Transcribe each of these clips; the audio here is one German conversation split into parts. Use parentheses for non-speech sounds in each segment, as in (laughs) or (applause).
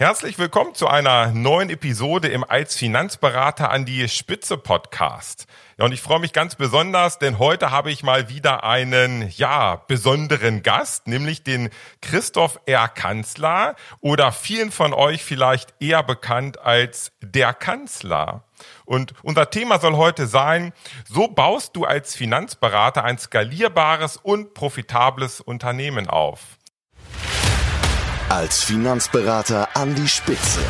Herzlich willkommen zu einer neuen Episode im Als Finanzberater an die Spitze Podcast. Ja, und ich freue mich ganz besonders, denn heute habe ich mal wieder einen, ja, besonderen Gast, nämlich den Christoph R. Kanzler oder vielen von euch vielleicht eher bekannt als der Kanzler. Und unser Thema soll heute sein, so baust du als Finanzberater ein skalierbares und profitables Unternehmen auf. Als Finanzberater an die Spitze.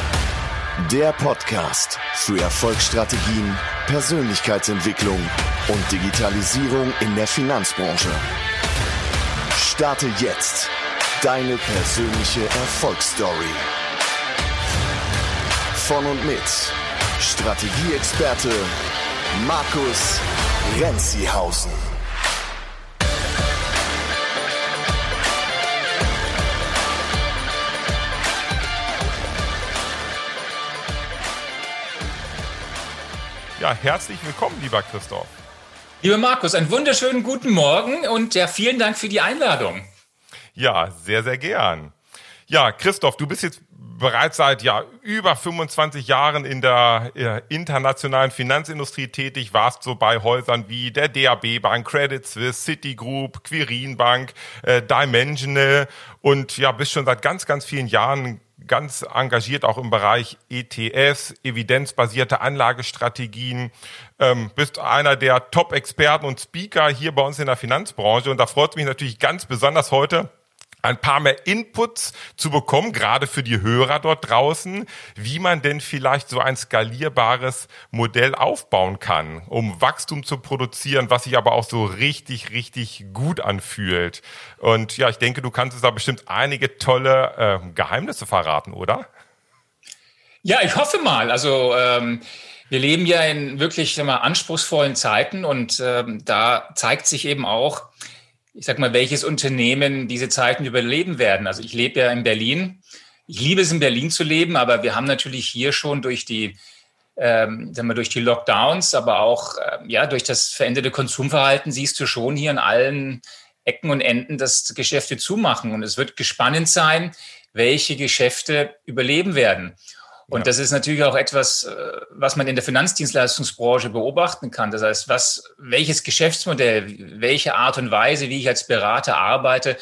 Der Podcast für Erfolgsstrategien, Persönlichkeitsentwicklung und Digitalisierung in der Finanzbranche. Starte jetzt deine persönliche Erfolgsstory. Von und mit Strategieexperte Markus Renzihausen. Ja, herzlich willkommen, lieber Christoph. Lieber Markus, einen wunderschönen guten Morgen und ja, vielen Dank für die Einladung. Ja, sehr, sehr gern. Ja, Christoph, du bist jetzt bereits seit ja über 25 Jahren in der äh, internationalen Finanzindustrie tätig, warst so bei Häusern wie der DAB Bank, Credit Suisse, Citigroup, Quirin Bank, äh, Dimensional und ja, bist schon seit ganz, ganz vielen Jahren ganz engagiert auch im Bereich ETS, evidenzbasierte Anlagestrategien, ähm, bist einer der Top-Experten und Speaker hier bei uns in der Finanzbranche. Und da freut es mich natürlich ganz besonders heute, ein paar mehr Inputs zu bekommen, gerade für die Hörer dort draußen, wie man denn vielleicht so ein skalierbares Modell aufbauen kann, um Wachstum zu produzieren, was sich aber auch so richtig, richtig gut anfühlt. Und ja, ich denke, du kannst uns da bestimmt einige tolle äh, Geheimnisse verraten, oder? Ja, ich hoffe mal. Also ähm, wir leben ja in wirklich mal, anspruchsvollen Zeiten und ähm, da zeigt sich eben auch, ich sag mal, welches Unternehmen diese Zeiten überleben werden. Also ich lebe ja in Berlin. Ich liebe es, in Berlin zu leben, aber wir haben natürlich hier schon durch die, ähm, sagen wir, durch die Lockdowns, aber auch äh, ja, durch das veränderte Konsumverhalten siehst du schon hier an allen Ecken und Enden, dass Geschäfte zumachen. Und es wird gespannend sein, welche Geschäfte überleben werden. Und ja. das ist natürlich auch etwas, äh, was man in der Finanzdienstleistungsbranche beobachten kann. Das heißt, was, welches Geschäftsmodell, welche Art und Weise, wie ich als Berater arbeite,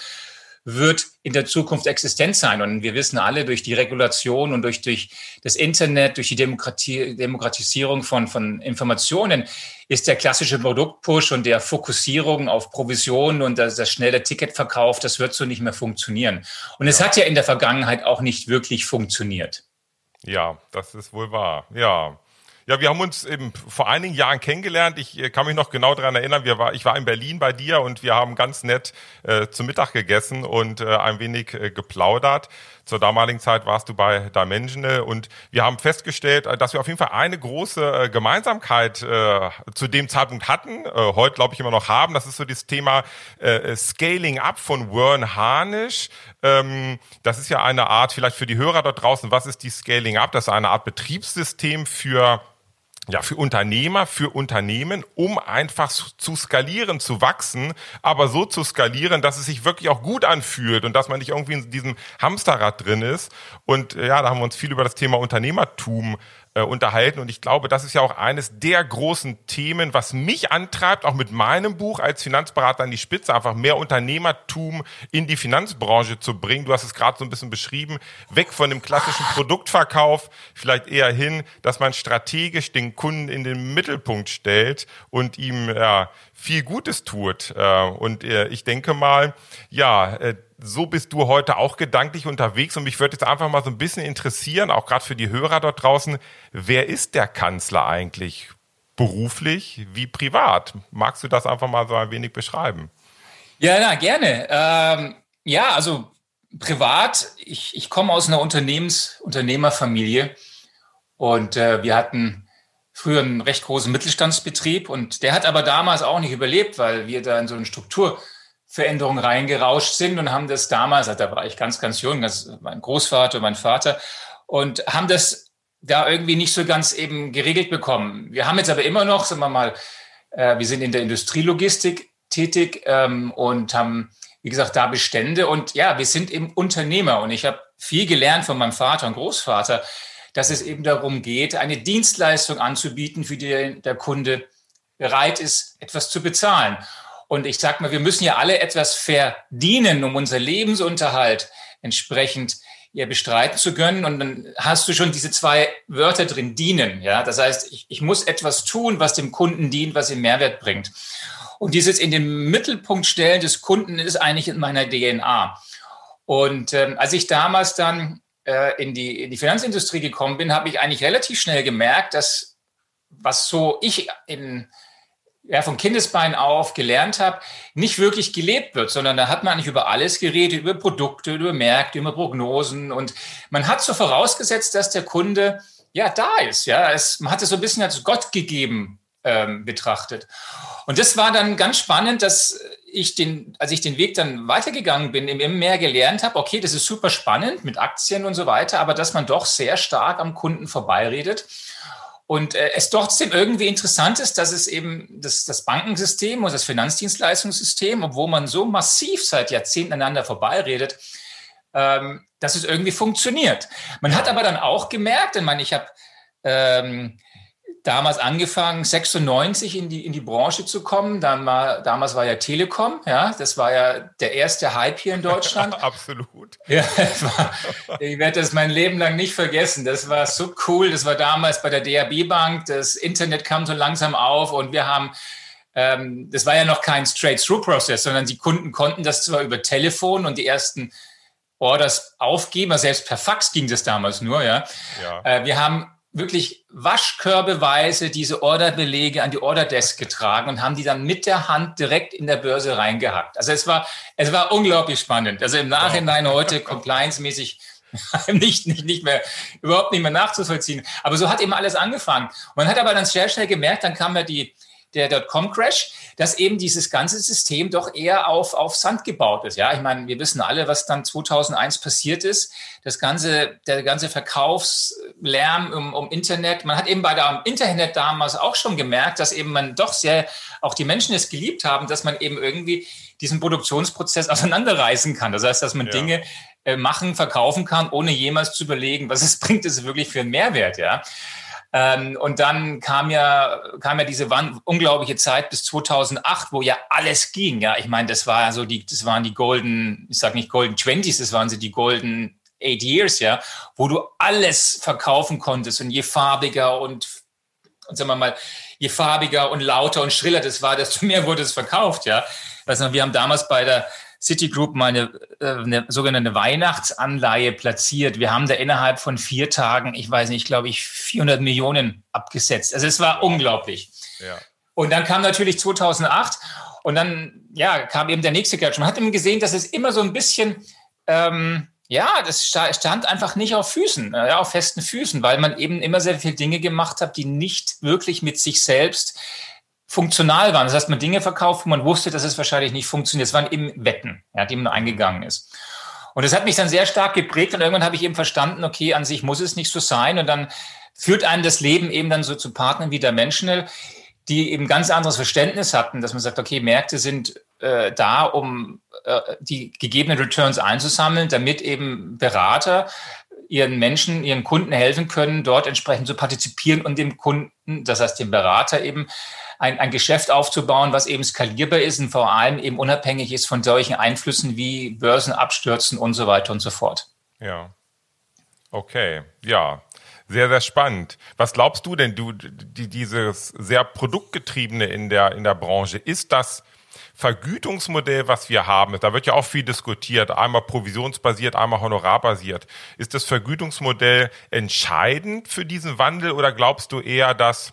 wird in der Zukunft existent sein. Und wir wissen alle durch die Regulation und durch, durch das Internet, durch die Demokratie, Demokratisierung von, von Informationen ist der klassische Produktpush und der Fokussierung auf Provisionen und das, das schnelle Ticketverkauf, das wird so nicht mehr funktionieren. Und ja. es hat ja in der Vergangenheit auch nicht wirklich funktioniert. Ja, das ist wohl wahr. Ja. Ja, wir haben uns eben vor einigen Jahren kennengelernt. Ich äh, kann mich noch genau daran erinnern. Wir war, ich war in Berlin bei dir und wir haben ganz nett äh, zu Mittag gegessen und äh, ein wenig äh, geplaudert. Zur damaligen Zeit warst du bei Dimensional und wir haben festgestellt, äh, dass wir auf jeden Fall eine große äh, Gemeinsamkeit äh, zu dem Zeitpunkt hatten, äh, heute glaube ich immer noch haben. Das ist so das Thema äh, Scaling Up von Warren Harnisch. Ähm, das ist ja eine Art, vielleicht für die Hörer dort draußen, was ist die Scaling Up? Das ist eine Art Betriebssystem für ja, für Unternehmer, für Unternehmen, um einfach zu skalieren, zu wachsen, aber so zu skalieren, dass es sich wirklich auch gut anfühlt und dass man nicht irgendwie in diesem Hamsterrad drin ist. Und ja, da haben wir uns viel über das Thema Unternehmertum äh, unterhalten. Und ich glaube, das ist ja auch eines der großen Themen, was mich antreibt, auch mit meinem Buch als Finanzberater an die Spitze, einfach mehr Unternehmertum in die Finanzbranche zu bringen. Du hast es gerade so ein bisschen beschrieben, weg von dem klassischen Produktverkauf, vielleicht eher hin, dass man strategisch den Kunden in den Mittelpunkt stellt und ihm ja, viel Gutes tut. Äh, und äh, ich denke mal, ja, so bist du heute auch gedanklich unterwegs und mich würde jetzt einfach mal so ein bisschen interessieren, auch gerade für die Hörer dort draußen, wer ist der Kanzler eigentlich? Beruflich wie privat? Magst du das einfach mal so ein wenig beschreiben? Ja, na, gerne. Ähm, ja, also privat, ich, ich komme aus einer Unternehmens Unternehmerfamilie und äh, wir hatten früher einen recht großen Mittelstandsbetrieb und der hat aber damals auch nicht überlebt, weil wir da in so eine Struktur Veränderungen reingerauscht sind und haben das damals, also da war ich ganz, ganz jung, das mein Großvater, mein Vater, und haben das da irgendwie nicht so ganz eben geregelt bekommen. Wir haben jetzt aber immer noch, sagen wir mal, äh, wir sind in der Industrielogistik tätig ähm, und haben, wie gesagt, da Bestände und ja, wir sind eben Unternehmer und ich habe viel gelernt von meinem Vater und Großvater, dass es eben darum geht, eine Dienstleistung anzubieten, für die der Kunde bereit ist, etwas zu bezahlen. Und ich sage mal, wir müssen ja alle etwas verdienen, um unser Lebensunterhalt entsprechend ja, bestreiten zu können. Und dann hast du schon diese zwei Wörter drin, dienen. Ja, das heißt, ich, ich muss etwas tun, was dem Kunden dient, was ihm Mehrwert bringt. Und dieses in den Mittelpunkt stellen des Kunden ist eigentlich in meiner DNA. Und ähm, als ich damals dann äh, in, die, in die Finanzindustrie gekommen bin, habe ich eigentlich relativ schnell gemerkt, dass was so ich in ja, von Kindesbein auf gelernt habe, nicht wirklich gelebt wird, sondern da hat man eigentlich über alles geredet, über Produkte, über Märkte, über Prognosen und man hat so vorausgesetzt, dass der Kunde ja da ist. Ja, es, man hat es so ein bisschen als Gott gegeben ähm, betrachtet. Und das war dann ganz spannend, dass ich den, als ich den Weg dann weitergegangen bin, immer mehr gelernt habe, okay, das ist super spannend mit Aktien und so weiter, aber dass man doch sehr stark am Kunden vorbeiredet und äh, es trotzdem irgendwie interessant ist, dass es eben das, das Bankensystem und das Finanzdienstleistungssystem, obwohl man so massiv seit Jahrzehnten aneinander vorbeiredet, ähm, dass es irgendwie funktioniert. Man hat aber dann auch gemerkt, ich meine, ich habe ähm, damals angefangen, 96 in die, in die Branche zu kommen. Dann war, damals war ja Telekom, ja, das war ja der erste Hype hier in Deutschland. (laughs) Absolut. Ja, war, ich werde das mein Leben lang nicht vergessen. Das war so cool. Das war damals bei der DAB Bank. Das Internet kam so langsam auf und wir haben ähm, das war ja noch kein Straight-Through-Prozess, sondern die Kunden konnten das zwar über Telefon und die ersten Orders aufgeben, aber selbst per Fax ging das damals nur, ja. ja. Äh, wir haben wirklich waschkörbeweise diese Orderbelege an die Orderdesk getragen und haben die dann mit der Hand direkt in der Börse reingehackt. Also es war, es war unglaublich spannend. Also im Nachhinein wow. heute compliance-mäßig (laughs) nicht, nicht, nicht mehr, überhaupt nicht mehr nachzuvollziehen. Aber so hat eben alles angefangen. Man hat aber dann sehr schnell gemerkt, dann kam ja die, der Dotcom-Crash, dass eben dieses ganze System doch eher auf, auf Sand gebaut ist. Ja, ich meine, wir wissen alle, was dann 2001 passiert ist. Das ganze, der ganze Verkaufslärm um, um Internet. Man hat eben bei der Internet damals auch schon gemerkt, dass eben man doch sehr, auch die Menschen es geliebt haben, dass man eben irgendwie diesen Produktionsprozess (laughs) auseinanderreißen kann. Das heißt, dass man ja. Dinge äh, machen, verkaufen kann, ohne jemals zu überlegen, was es (laughs) bringt, es wirklich für einen Mehrwert, ja. Ähm, und dann kam ja, kam ja diese unglaubliche Zeit bis 2008, wo ja alles ging. Ja, ich meine, das war so die, das waren die Golden, ich sag nicht Golden Twenties, das waren sie die Golden Eight Years, ja, wo du alles verkaufen konntest und je farbiger und, und sagen wir mal, je farbiger und lauter und schriller das war, desto (laughs) mehr wurde es verkauft, ja. Also wir haben damals bei der Citigroup mal eine, äh, eine sogenannte Weihnachtsanleihe platziert. Wir haben da innerhalb von vier Tagen, ich weiß nicht, glaube ich, 400 Millionen abgesetzt. Also es war unglaublich. Ja. Und dann kam natürlich 2008 und dann ja kam eben der nächste Catch. Man hat eben gesehen, dass es immer so ein bisschen ähm, ja, das stand einfach nicht auf Füßen, äh, ja, auf festen Füßen, weil man eben immer sehr viele Dinge gemacht hat, die nicht wirklich mit sich selbst funktional waren. Das heißt, man Dinge verkauft, wo man wusste, dass es wahrscheinlich nicht funktioniert. Es waren eben Wetten, ja, die man eingegangen ist. Und das hat mich dann sehr stark geprägt und irgendwann habe ich eben verstanden, okay, an sich muss es nicht so sein. Und dann führt einen das Leben eben dann so zu Partnern wie der Dimensional, die eben ganz anderes Verständnis hatten, dass man sagt, okay, Märkte sind äh, da, um äh, die gegebenen Returns einzusammeln, damit eben Berater ihren Menschen, ihren Kunden helfen können, dort entsprechend zu partizipieren und dem Kunden, das heißt dem Berater eben, ein, ein Geschäft aufzubauen, was eben skalierbar ist und vor allem eben unabhängig ist von solchen Einflüssen wie Börsenabstürzen und so weiter und so fort. Ja. Okay, ja. Sehr, sehr spannend. Was glaubst du denn, du, die, dieses sehr produktgetriebene in der, in der Branche, ist das Vergütungsmodell, was wir haben, da wird ja auch viel diskutiert, einmal provisionsbasiert, einmal honorarbasiert. Ist das Vergütungsmodell entscheidend für diesen Wandel oder glaubst du eher, dass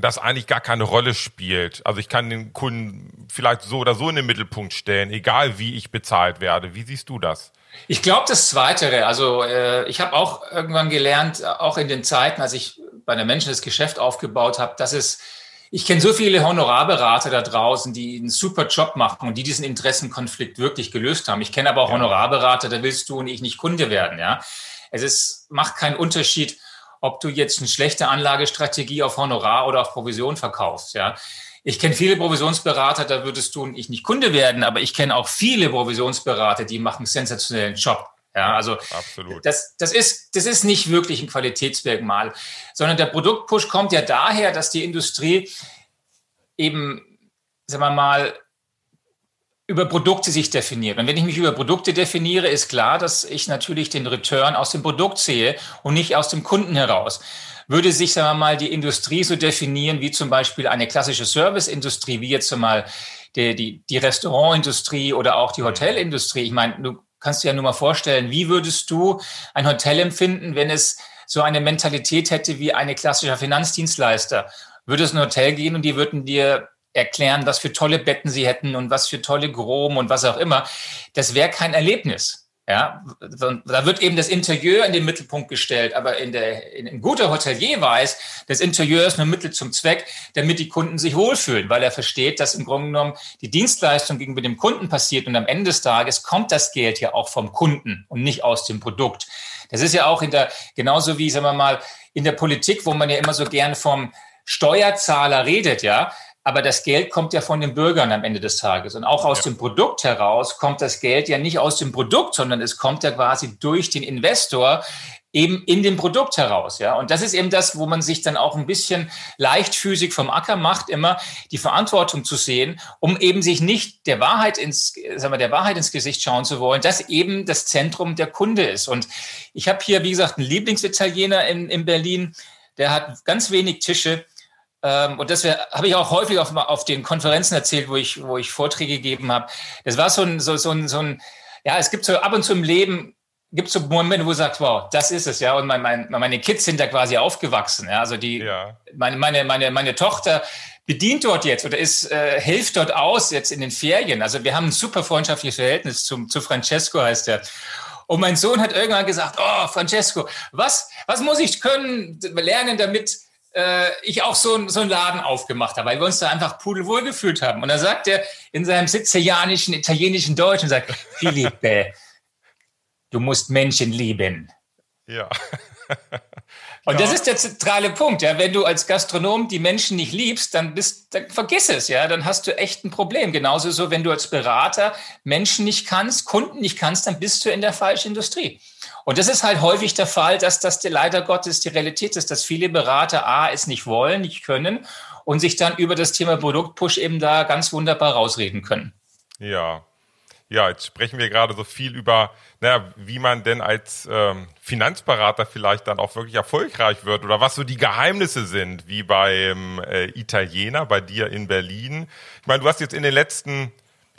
das eigentlich gar keine Rolle spielt. Also ich kann den Kunden vielleicht so oder so in den Mittelpunkt stellen, egal wie ich bezahlt werde. Wie siehst du das? Ich glaube das Zweite. Also äh, ich habe auch irgendwann gelernt, auch in den Zeiten, als ich bei der Menschen das Geschäft aufgebaut habe, dass es ich kenne so viele Honorarberater da draußen, die einen super Job machen und die diesen Interessenkonflikt wirklich gelöst haben. Ich kenne aber auch ja. Honorarberater, da willst du und ich nicht Kunde werden. Ja, es ist, macht keinen Unterschied, ob du jetzt eine schlechte Anlagestrategie auf Honorar oder auf Provision verkaufst. Ja, ich kenne viele Provisionsberater, da würdest du und ich nicht Kunde werden, aber ich kenne auch viele Provisionsberater, die machen einen sensationellen Job. Ja, also Absolut. Das, das, ist, das ist nicht wirklich ein Qualitätsmerkmal, sondern der Produktpush kommt ja daher, dass die Industrie eben, sagen wir mal, über Produkte sich definiert. Und wenn ich mich über Produkte definiere, ist klar, dass ich natürlich den Return aus dem Produkt sehe und nicht aus dem Kunden heraus. Würde sich, sagen wir mal, die Industrie so definieren wie zum Beispiel eine klassische Serviceindustrie, wie jetzt mal die, die, die Restaurantindustrie oder auch die Hotelindustrie. Ich meine, du kannst dir ja nur mal vorstellen, wie würdest du ein Hotel empfinden, wenn es so eine Mentalität hätte wie eine klassische Finanzdienstleister? Würde es ein Hotel gehen und die würden dir erklären, was für tolle Betten sie hätten und was für tolle Chrom und was auch immer. Das wäre kein Erlebnis. Ja, da wird eben das Interieur in den Mittelpunkt gestellt, aber in der, in, ein guter Hotelier weiß, das Interieur ist nur Mittel zum Zweck, damit die Kunden sich wohlfühlen, weil er versteht, dass im Grunde genommen die Dienstleistung gegenüber dem Kunden passiert und am Ende des Tages kommt das Geld ja auch vom Kunden und nicht aus dem Produkt. Das ist ja auch in der, genauso wie, sagen wir mal, in der Politik, wo man ja immer so gern vom Steuerzahler redet, ja. Aber das Geld kommt ja von den Bürgern am Ende des Tages. Und auch aus ja. dem Produkt heraus kommt das Geld ja nicht aus dem Produkt, sondern es kommt ja quasi durch den Investor eben in dem Produkt heraus, ja. Und das ist eben das, wo man sich dann auch ein bisschen leichtfüßig vom Acker macht, immer die Verantwortung zu sehen, um eben sich nicht der Wahrheit ins, sagen wir, der Wahrheit ins Gesicht schauen zu wollen, dass eben das Zentrum der Kunde ist. Und ich habe hier, wie gesagt, einen Lieblingsitaliener in, in Berlin, der hat ganz wenig Tische ähm, und das habe ich auch häufig auf, auf, den Konferenzen erzählt, wo ich, wo ich Vorträge gegeben habe. Das war so ein, so, so, ein, so ein, ja, es gibt so ab und zu im Leben, gibt es so Momente, wo du sagst, wow, das ist es, ja. Und mein, mein, meine Kids sind da quasi aufgewachsen. Ja? Also die, ja. meine, meine, meine, meine Tochter bedient dort jetzt oder ist, äh, hilft dort aus jetzt in den Ferien. Also wir haben ein super freundschaftliches Verhältnis zum, zu Francesco, heißt er. Und mein Sohn hat irgendwann gesagt, oh, Francesco, was, was muss ich können, lernen, damit äh, ich auch so, so einen Laden aufgemacht habe, weil wir uns da einfach pudelwohl gefühlt haben. Und da sagt er in seinem sizilianischen, italienischen Deutsch und sagt, (laughs) Philippe, du musst Menschen lieben. Ja. (laughs) Und ja. das ist der zentrale Punkt. Ja, wenn du als Gastronom die Menschen nicht liebst, dann bist, dann vergiss es. Ja, dann hast du echt ein Problem. Genauso so, wenn du als Berater Menschen nicht kannst, Kunden nicht kannst, dann bist du in der falschen Industrie. Und das ist halt häufig der Fall, dass das leider Gottes die Realität ist, dass viele Berater A es nicht wollen, nicht können und sich dann über das Thema Produktpush eben da ganz wunderbar rausreden können. Ja. Ja, jetzt sprechen wir gerade so viel über, naja, wie man denn als ähm, Finanzberater vielleicht dann auch wirklich erfolgreich wird oder was so die Geheimnisse sind, wie beim äh, Italiener, bei dir in Berlin. Ich meine, du hast jetzt in den letzten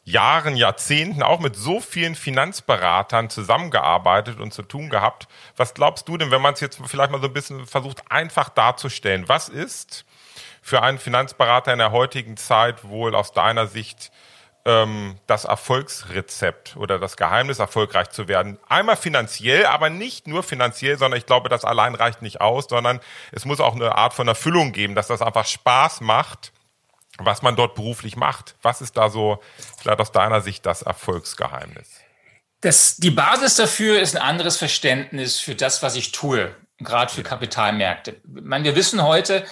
Jahren, Jahrzehnten auch mit so vielen Finanzberatern zusammengearbeitet und zu tun gehabt. Was glaubst du denn, wenn man es jetzt vielleicht mal so ein bisschen versucht, einfach darzustellen? Was ist für einen Finanzberater in der heutigen Zeit wohl aus deiner Sicht ähm, das Erfolgsrezept oder das Geheimnis, erfolgreich zu werden? Einmal finanziell, aber nicht nur finanziell, sondern ich glaube, das allein reicht nicht aus, sondern es muss auch eine Art von Erfüllung geben, dass das einfach Spaß macht was man dort beruflich macht. Was ist da so vielleicht aus deiner Sicht das Erfolgsgeheimnis? Das, die Basis dafür ist ein anderes Verständnis für das, was ich tue, gerade für Kapitalmärkte. Ich meine, wir wissen heute,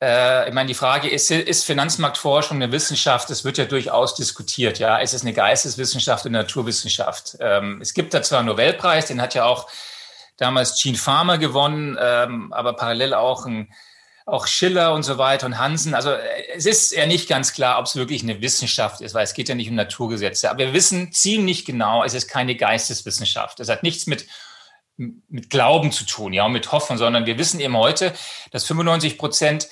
äh, ich meine, die Frage ist, ist Finanzmarktforschung eine Wissenschaft? Es wird ja durchaus diskutiert. Ja, ist es eine Geisteswissenschaft oder Naturwissenschaft? Ähm, es gibt da zwar einen Nobelpreis, den hat ja auch damals Gene Farmer gewonnen, ähm, aber parallel auch ein auch Schiller und so weiter und Hansen. Also es ist ja nicht ganz klar, ob es wirklich eine Wissenschaft ist, weil es geht ja nicht um Naturgesetze. Aber wir wissen ziemlich genau, es ist keine Geisteswissenschaft. Es hat nichts mit, mit Glauben zu tun, ja, und mit Hoffnung, sondern wir wissen eben heute, dass 95 Prozent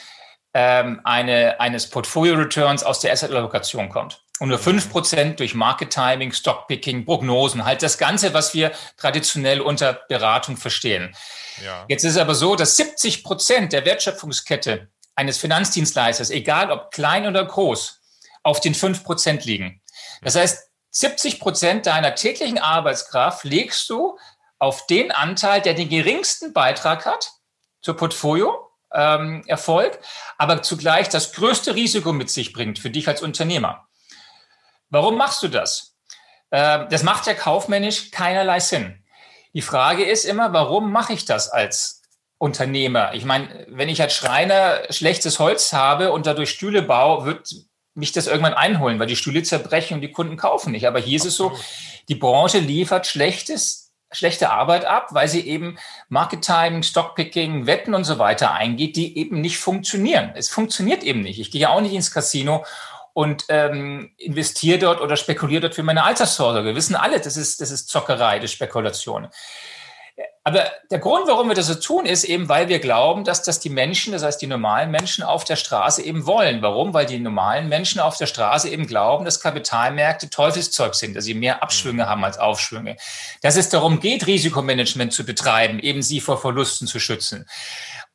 ähm, eine, eines Portfolio-Returns aus der Asset-Allokation kommt. Und nur 5% durch Market Timing, Stockpicking, Prognosen, halt das Ganze, was wir traditionell unter Beratung verstehen. Ja. Jetzt ist es aber so, dass 70 Prozent der Wertschöpfungskette eines Finanzdienstleisters, egal ob klein oder groß, auf den 5 Prozent liegen. Das heißt, 70 Prozent deiner täglichen Arbeitskraft legst du auf den Anteil, der den geringsten Beitrag hat zur Portfolio-Erfolg, ähm, aber zugleich das größte Risiko mit sich bringt für dich als Unternehmer. Warum machst du das? Äh, das macht ja kaufmännisch keinerlei Sinn. Die Frage ist immer, warum mache ich das als Unternehmer? Ich meine, wenn ich als Schreiner schlechtes Holz habe und dadurch Stühle baue, wird mich das irgendwann einholen, weil die Stühle zerbrechen und die Kunden kaufen nicht. Aber hier ist es so, die Branche liefert schlechtes schlechte Arbeit ab, weil sie eben Market Timing, Stockpicking, Wetten und so weiter eingeht, die eben nicht funktionieren. Es funktioniert eben nicht. Ich gehe ja auch nicht ins Casino und ähm, investiere dort oder spekuliere dort für meine Altersvorsorge. Wir wissen alle, das ist, das ist Zockerei, das ist Spekulation. Aber der Grund, warum wir das so tun, ist eben, weil wir glauben, dass das die Menschen, das heißt die normalen Menschen auf der Straße eben wollen. Warum? Weil die normalen Menschen auf der Straße eben glauben, dass Kapitalmärkte Teufelszeug sind, dass sie mehr Abschwünge haben als Aufschwünge. Dass es darum geht, Risikomanagement zu betreiben, eben sie vor Verlusten zu schützen.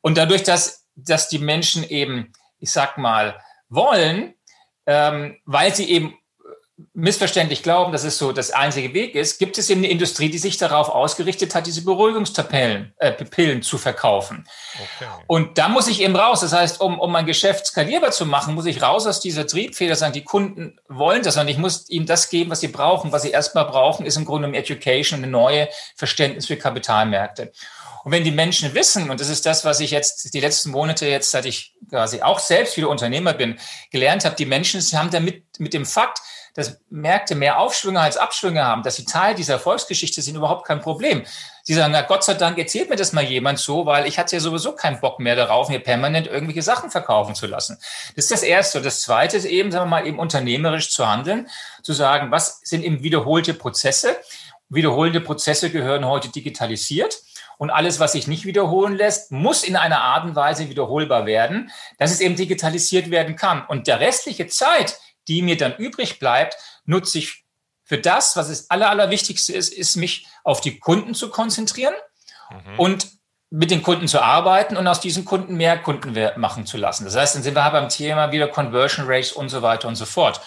Und dadurch, dass, dass die Menschen eben, ich sag mal, wollen, ähm, weil sie eben missverständlich glauben, dass es so das einzige Weg ist, gibt es eben eine Industrie, die sich darauf ausgerichtet hat, diese Beruhigungspillen äh, Pillen zu verkaufen. Okay. Und da muss ich eben raus. Das heißt, um, um mein Geschäft skalierbar zu machen, muss ich raus aus dieser Triebfeder sagen, die Kunden wollen das und ich muss ihnen das geben, was sie brauchen. Was sie erstmal brauchen, ist im Grunde um Education, eine neue Verständnis für Kapitalmärkte. Und wenn die Menschen wissen, und das ist das, was ich jetzt die letzten Monate jetzt, seit ich quasi auch selbst wieder Unternehmer bin, gelernt habe, die Menschen haben damit mit dem Fakt, dass Märkte mehr Aufschwünge als Abschwünge haben, dass sie Teil dieser Erfolgsgeschichte sind, überhaupt kein Problem. Sie sagen, na Gott sei Dank erzählt mir das mal jemand so, weil ich hatte ja sowieso keinen Bock mehr darauf, mir permanent irgendwelche Sachen verkaufen zu lassen. Das ist das Erste. Und das Zweite ist eben, sagen wir mal, eben unternehmerisch zu handeln, zu sagen, was sind eben wiederholte Prozesse? Wiederholende Prozesse gehören heute digitalisiert. Und alles, was sich nicht wiederholen lässt, muss in einer Art und Weise wiederholbar werden, dass es eben digitalisiert werden kann. Und der restliche Zeit, die mir dann übrig bleibt, nutze ich für das, was das Aller, Allerwichtigste ist, ist mich auf die Kunden zu konzentrieren mhm. und mit den Kunden zu arbeiten und aus diesen Kunden mehr Kunden machen zu lassen. Das heißt, dann sind wir beim Thema wieder Conversion Rates und so weiter und so fort.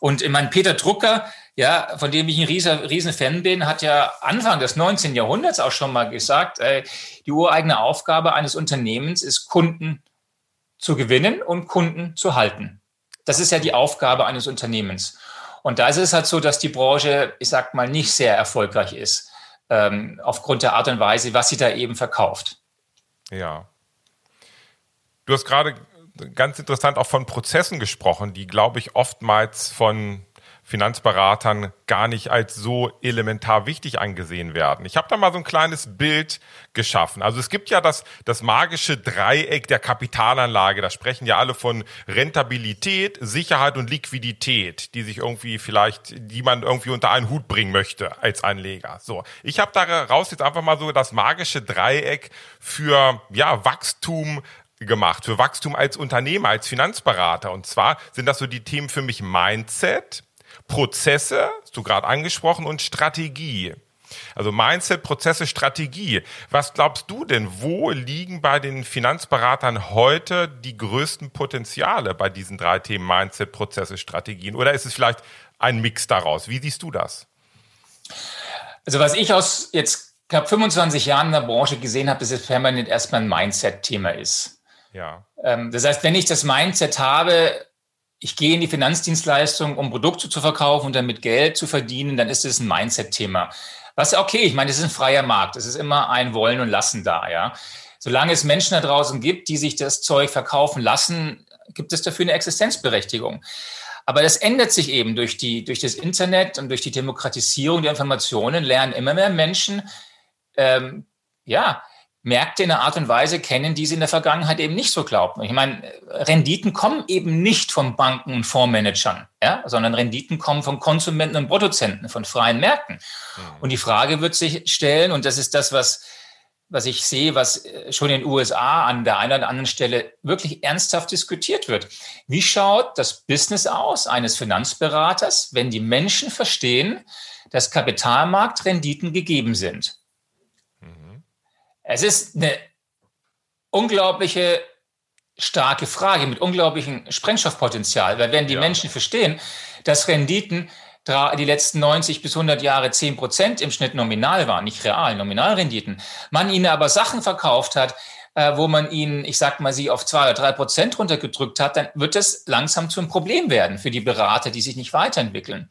Und ich meine, Peter Drucker, ja, von dem ich ein riesen, riesen Fan bin, hat ja Anfang des 19. Jahrhunderts auch schon mal gesagt, äh, die ureigene Aufgabe eines Unternehmens ist, Kunden zu gewinnen und Kunden zu halten. Das ist ja die Aufgabe eines Unternehmens. Und da ist es halt so, dass die Branche, ich sag mal, nicht sehr erfolgreich ist, ähm, aufgrund der Art und Weise, was sie da eben verkauft. Ja. Du hast gerade ganz interessant auch von Prozessen gesprochen, die, glaube ich, oftmals von Finanzberatern gar nicht als so elementar wichtig angesehen werden. Ich habe da mal so ein kleines Bild geschaffen. Also es gibt ja das, das magische Dreieck der Kapitalanlage. Da sprechen ja alle von Rentabilität, Sicherheit und Liquidität, die sich irgendwie vielleicht, die man irgendwie unter einen Hut bringen möchte als Anleger. So, ich habe daraus jetzt einfach mal so das magische Dreieck für ja Wachstum, gemacht für Wachstum als Unternehmer, als Finanzberater. Und zwar sind das so die Themen für mich Mindset, Prozesse, hast du gerade angesprochen, und Strategie. Also Mindset, Prozesse, Strategie. Was glaubst du denn, wo liegen bei den Finanzberatern heute die größten Potenziale bei diesen drei Themen Mindset, Prozesse, Strategien? Oder ist es vielleicht ein Mix daraus? Wie siehst du das? Also was ich aus jetzt knapp 25 Jahren in der Branche gesehen habe, ist es permanent erstmal ein Mindset-Thema ist. Ja. Ähm, das heißt, wenn ich das Mindset habe, ich gehe in die Finanzdienstleistung, um Produkte zu verkaufen und damit Geld zu verdienen, dann ist es ein Mindset-Thema. Was okay, ich meine, es ist ein freier Markt. Es ist immer ein Wollen und Lassen da, ja. Solange es Menschen da draußen gibt, die sich das Zeug verkaufen lassen, gibt es dafür eine Existenzberechtigung. Aber das ändert sich eben durch die, durch das Internet und durch die Demokratisierung der Informationen lernen immer mehr Menschen, ähm, ja, Märkte in einer Art und Weise kennen, die sie in der Vergangenheit eben nicht so glaubten. Ich meine, Renditen kommen eben nicht von Banken und Fondsmanagern, ja, sondern Renditen kommen von Konsumenten und Produzenten, von freien Märkten. Mhm. Und die Frage wird sich stellen, und das ist das, was, was ich sehe, was äh, schon in den USA an der einen oder anderen Stelle wirklich ernsthaft diskutiert wird. Wie schaut das Business aus eines Finanzberaters, wenn die Menschen verstehen, dass Kapitalmarktrenditen gegeben sind? Es ist eine unglaubliche starke Frage mit unglaublichem Sprengstoffpotenzial, weil wenn die ja. Menschen verstehen, dass Renditen die letzten 90 bis 100 Jahre 10 Prozent im Schnitt nominal waren, nicht real, Nominalrenditen, man ihnen aber Sachen verkauft hat, äh, wo man ihnen, ich sag mal, sie auf zwei oder drei Prozent runtergedrückt hat, dann wird das langsam zum Problem werden für die Berater, die sich nicht weiterentwickeln.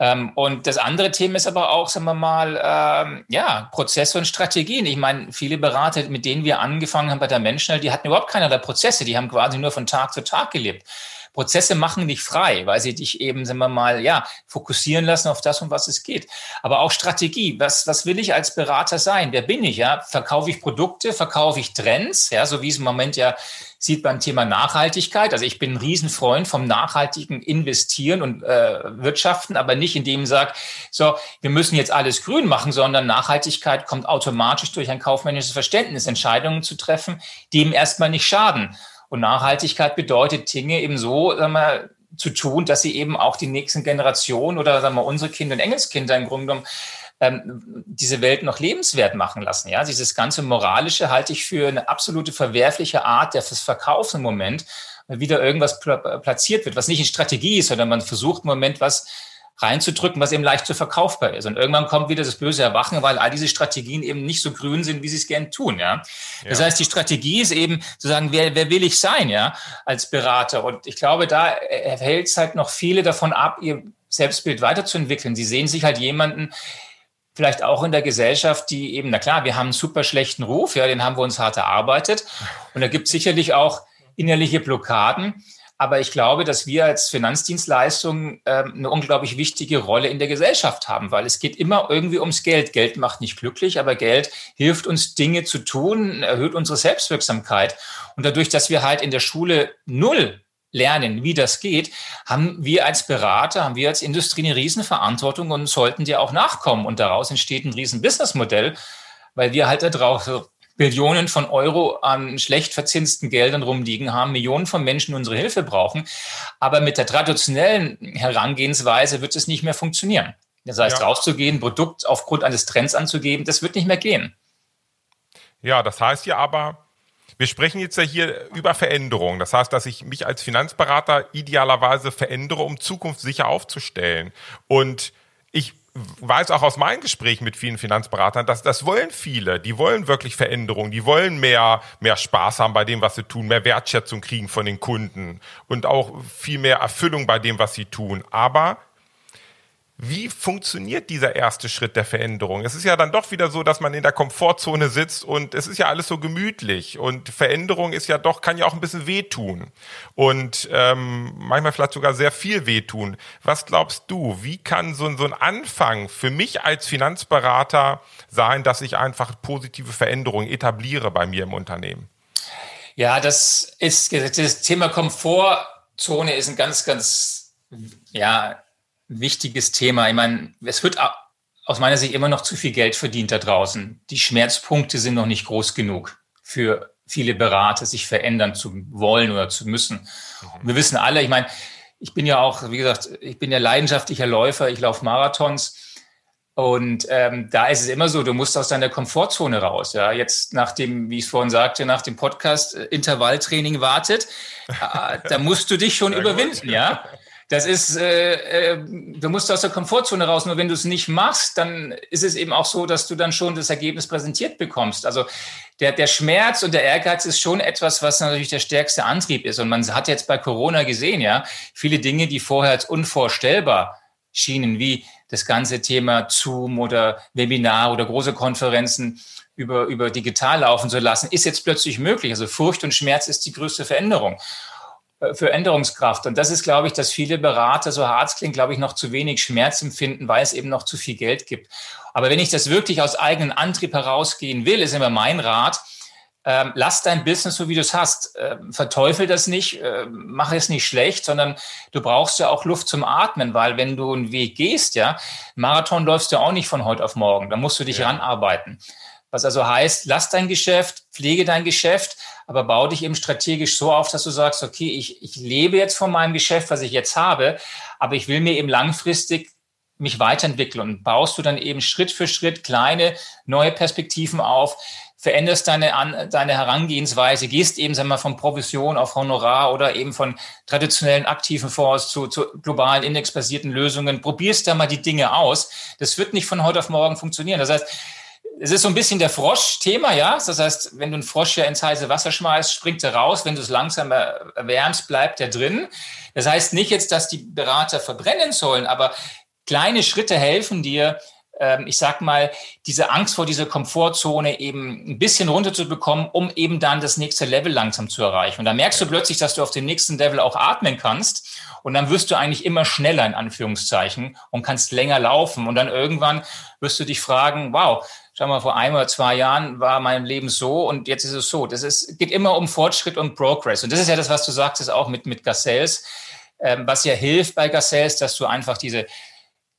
Ähm, und das andere Thema ist aber auch, sagen wir mal, ähm, ja, Prozesse und Strategien. Ich meine, viele Berater, mit denen wir angefangen haben bei der Menschen, die hatten überhaupt keinerlei Prozesse, die haben quasi nur von Tag zu Tag gelebt. Prozesse machen dich frei, weil sie dich eben, sagen wir mal, ja, fokussieren lassen auf das, um was es geht. Aber auch Strategie. Was, was will ich als Berater sein? Wer bin ich? Ja, verkaufe ich Produkte? Verkaufe ich Trends? Ja, so wie es im Moment ja sieht beim Thema Nachhaltigkeit. Also ich bin ein Riesenfreund vom nachhaltigen Investieren und äh, Wirtschaften, aber nicht indem ich sage, so, wir müssen jetzt alles grün machen, sondern Nachhaltigkeit kommt automatisch durch ein kaufmännisches Verständnis, Entscheidungen zu treffen, die ihm erstmal nicht schaden. Und Nachhaltigkeit bedeutet Dinge eben so, sagen wir, zu tun, dass sie eben auch die nächsten Generationen oder sagen wir unsere Kinder und Engelskinder im Grunde genommen ähm, diese Welt noch lebenswert machen lassen. Ja, dieses ganze Moralische halte ich für eine absolute verwerfliche Art des Verkaufs im Moment, weil wieder irgendwas platziert wird, was nicht in Strategie ist, sondern man versucht im Moment was reinzudrücken, was eben leicht zu verkaufbar ist. Und irgendwann kommt wieder das böse Erwachen, weil all diese Strategien eben nicht so grün sind, wie sie es gern tun. Ja? Das ja. heißt, die Strategie ist eben zu sagen, wer, wer will ich sein, ja, als Berater. Und ich glaube, da hält es halt noch viele davon ab, ihr Selbstbild weiterzuentwickeln. Sie sehen sich halt jemanden, vielleicht auch in der Gesellschaft, die eben, na klar, wir haben einen super schlechten Ruf, ja, den haben wir uns hart erarbeitet. Und da gibt es sicherlich auch innerliche Blockaden. Aber ich glaube, dass wir als Finanzdienstleistung ähm, eine unglaublich wichtige Rolle in der Gesellschaft haben, weil es geht immer irgendwie ums Geld. Geld macht nicht glücklich, aber Geld hilft uns, Dinge zu tun, erhöht unsere Selbstwirksamkeit. Und dadurch, dass wir halt in der Schule null lernen, wie das geht, haben wir als Berater, haben wir als Industrie eine Riesenverantwortung und sollten dir auch nachkommen. Und daraus entsteht ein riesen Businessmodell, weil wir halt da drauf Billionen von Euro an schlecht verzinsten Geldern rumliegen haben, Millionen von Menschen unsere Hilfe brauchen. Aber mit der traditionellen Herangehensweise wird es nicht mehr funktionieren. Das heißt, ja. rauszugehen, Produkt aufgrund eines Trends anzugeben, das wird nicht mehr gehen. Ja, das heißt ja aber, wir sprechen jetzt ja hier über Veränderung. Das heißt, dass ich mich als Finanzberater idealerweise verändere, um Zukunft sicher aufzustellen. Und weiß auch aus meinen Gesprächen mit vielen Finanzberatern, dass das wollen viele. Die wollen wirklich Veränderung. Die wollen mehr, mehr Spaß haben bei dem, was sie tun, mehr Wertschätzung kriegen von den Kunden und auch viel mehr Erfüllung bei dem, was sie tun. Aber wie funktioniert dieser erste Schritt der Veränderung? Es ist ja dann doch wieder so, dass man in der Komfortzone sitzt und es ist ja alles so gemütlich und Veränderung ist ja doch, kann ja auch ein bisschen wehtun und ähm, manchmal vielleicht sogar sehr viel wehtun. Was glaubst du, wie kann so, so ein Anfang für mich als Finanzberater sein, dass ich einfach positive Veränderungen etabliere bei mir im Unternehmen? Ja, das ist das Thema Komfortzone ist ein ganz, ganz ja wichtiges Thema. Ich meine, es wird aus meiner Sicht immer noch zu viel Geld verdient da draußen. Die Schmerzpunkte sind noch nicht groß genug für viele Berater, sich verändern zu wollen oder zu müssen. Und wir wissen alle, ich meine, ich bin ja auch, wie gesagt, ich bin ja leidenschaftlicher Läufer, ich laufe Marathons. Und ähm, da ist es immer so, du musst aus deiner Komfortzone raus. Ja, jetzt nach dem, wie ich es vorhin sagte, nach dem Podcast äh, Intervalltraining wartet, äh, da musst du dich schon überwinden, ja. Das ist, äh, äh, du musst aus der Komfortzone raus. Nur wenn du es nicht machst, dann ist es eben auch so, dass du dann schon das Ergebnis präsentiert bekommst. Also der, der Schmerz und der Ehrgeiz ist schon etwas, was natürlich der stärkste Antrieb ist. Und man hat jetzt bei Corona gesehen, ja, viele Dinge, die vorher als unvorstellbar schienen, wie das ganze Thema Zoom oder Webinar oder große Konferenzen über, über digital laufen zu lassen, ist jetzt plötzlich möglich. Also Furcht und Schmerz ist die größte Veränderung. Äh, für Änderungskraft. Und das ist, glaube ich, dass viele Berater, so hart es klingt, glaube ich, noch zu wenig Schmerz empfinden, weil es eben noch zu viel Geld gibt. Aber wenn ich das wirklich aus eigenem Antrieb herausgehen will, ist immer mein Rat, ähm, lass dein Business so, wie du es hast. Ähm, verteufel das nicht, äh, mach es nicht schlecht, sondern du brauchst ja auch Luft zum Atmen, weil wenn du einen Weg gehst, ja, Marathon läufst du auch nicht von heute auf morgen, da musst du dich ja. ranarbeiten. Was also heißt, lass dein Geschäft, pflege dein Geschäft, aber bau dich eben strategisch so auf, dass du sagst, okay, ich, ich lebe jetzt von meinem Geschäft, was ich jetzt habe, aber ich will mir eben langfristig mich weiterentwickeln und baust du dann eben Schritt für Schritt kleine neue Perspektiven auf, veränderst deine, an, deine Herangehensweise, gehst eben sagen wir, von Provision auf Honorar oder eben von traditionellen aktiven Fonds zu, zu globalen indexbasierten Lösungen, probierst da mal die Dinge aus. Das wird nicht von heute auf morgen funktionieren. Das heißt, es ist so ein bisschen der Frosch-Thema, ja. Das heißt, wenn du einen Frosch ja ins heiße Wasser schmeißt, springt er raus. Wenn du es langsam erwärmst, bleibt er drin. Das heißt nicht jetzt, dass die Berater verbrennen sollen, aber kleine Schritte helfen dir, ähm, ich sag mal, diese Angst vor dieser Komfortzone eben ein bisschen runterzubekommen, um eben dann das nächste Level langsam zu erreichen. Und da merkst du plötzlich, dass du auf dem nächsten Level auch atmen kannst. Und dann wirst du eigentlich immer schneller in Anführungszeichen und kannst länger laufen. Und dann irgendwann wirst du dich fragen, wow, schau mal, vor ein oder zwei Jahren war mein Leben so und jetzt ist es so. Das ist, geht immer um Fortschritt und Progress. Und das ist ja das, was du sagtest auch mit, mit Gazelles, ähm, was ja hilft bei Gazelles, dass du einfach diese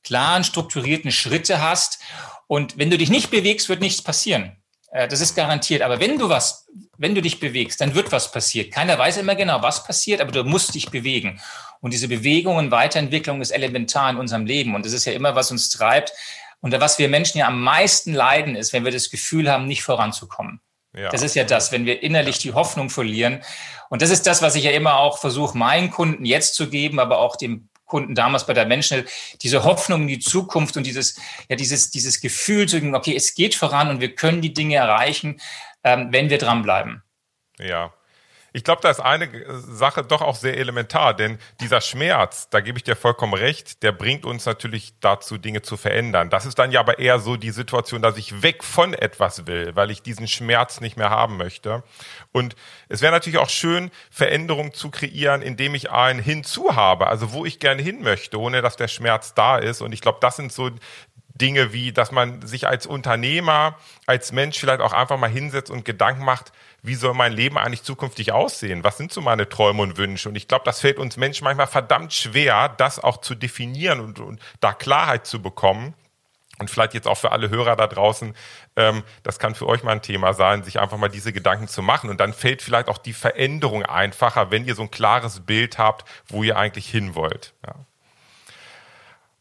klaren, strukturierten Schritte hast. Und wenn du dich nicht bewegst, wird nichts passieren. Äh, das ist garantiert. Aber wenn du was, wenn du dich bewegst, dann wird was passieren. Keiner weiß immer genau, was passiert, aber du musst dich bewegen. Und diese Bewegung und Weiterentwicklung ist elementar in unserem Leben. Und das ist ja immer, was uns treibt. Und was wir Menschen ja am meisten leiden, ist, wenn wir das Gefühl haben, nicht voranzukommen. Ja. Das ist ja das, wenn wir innerlich die Hoffnung verlieren. Und das ist das, was ich ja immer auch versuche, meinen Kunden jetzt zu geben, aber auch dem Kunden damals bei der Menschen, diese Hoffnung in die Zukunft und dieses, ja, dieses, dieses Gefühl zu okay, es geht voran und wir können die Dinge erreichen, ähm, wenn wir dranbleiben. Ja, ich glaube, da ist eine Sache doch auch sehr elementar, denn dieser Schmerz, da gebe ich dir vollkommen recht, der bringt uns natürlich dazu, Dinge zu verändern. Das ist dann ja aber eher so die Situation, dass ich weg von etwas will, weil ich diesen Schmerz nicht mehr haben möchte. Und es wäre natürlich auch schön, Veränderungen zu kreieren, indem ich ein Hinzu habe, also wo ich gerne hin möchte, ohne dass der Schmerz da ist. Und ich glaube, das sind so Dinge wie, dass man sich als Unternehmer, als Mensch vielleicht auch einfach mal hinsetzt und Gedanken macht, wie soll mein Leben eigentlich zukünftig aussehen? Was sind so meine Träume und Wünsche? Und ich glaube, das fällt uns Menschen manchmal verdammt schwer, das auch zu definieren und, und da Klarheit zu bekommen. Und vielleicht jetzt auch für alle Hörer da draußen, ähm, das kann für euch mal ein Thema sein, sich einfach mal diese Gedanken zu machen. Und dann fällt vielleicht auch die Veränderung einfacher, wenn ihr so ein klares Bild habt, wo ihr eigentlich hin wollt. Ja.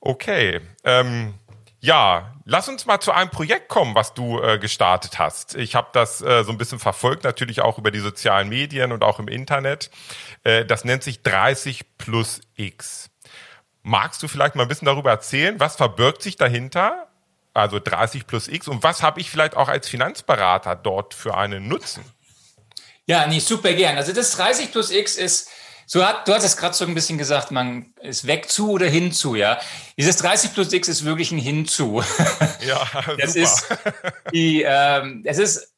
Okay. Ähm, ja, lass uns mal zu einem Projekt kommen, was du äh, gestartet hast. Ich habe das äh, so ein bisschen verfolgt, natürlich auch über die sozialen Medien und auch im Internet. Äh, das nennt sich 30 plus X. Magst du vielleicht mal ein bisschen darüber erzählen, was verbirgt sich dahinter? Also 30 plus X und was habe ich vielleicht auch als Finanzberater dort für einen Nutzen? Ja, nee, super gern. Also das 30 plus X ist so hat, du hast es gerade so ein bisschen gesagt, man ist weg zu oder hinzu, ja. Dieses 30 plus X ist wirklich ein Hinzu. Ja, (laughs) das super. ist die, ähm, es ist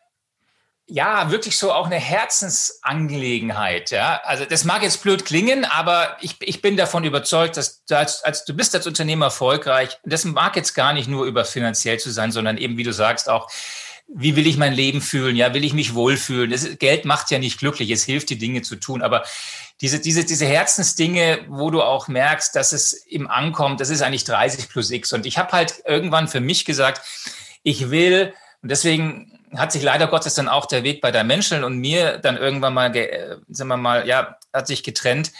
ja wirklich so auch eine Herzensangelegenheit, ja. Also das mag jetzt blöd klingen, aber ich, ich bin davon überzeugt, dass du als, als du bist als Unternehmer erfolgreich. Das mag jetzt gar nicht nur über finanziell zu sein, sondern eben, wie du sagst, auch wie will ich mein Leben fühlen? Ja, will ich mich wohlfühlen? Das, Geld macht ja nicht glücklich. Es hilft, die Dinge zu tun. Aber diese, diese, diese Herzensdinge, wo du auch merkst, dass es im ankommt, das ist eigentlich 30 plus X. Und ich habe halt irgendwann für mich gesagt, ich will, und deswegen hat sich leider Gottes dann auch der Weg bei der Menschen und mir dann irgendwann mal, äh, sagen wir mal, ja, hat sich getrennt.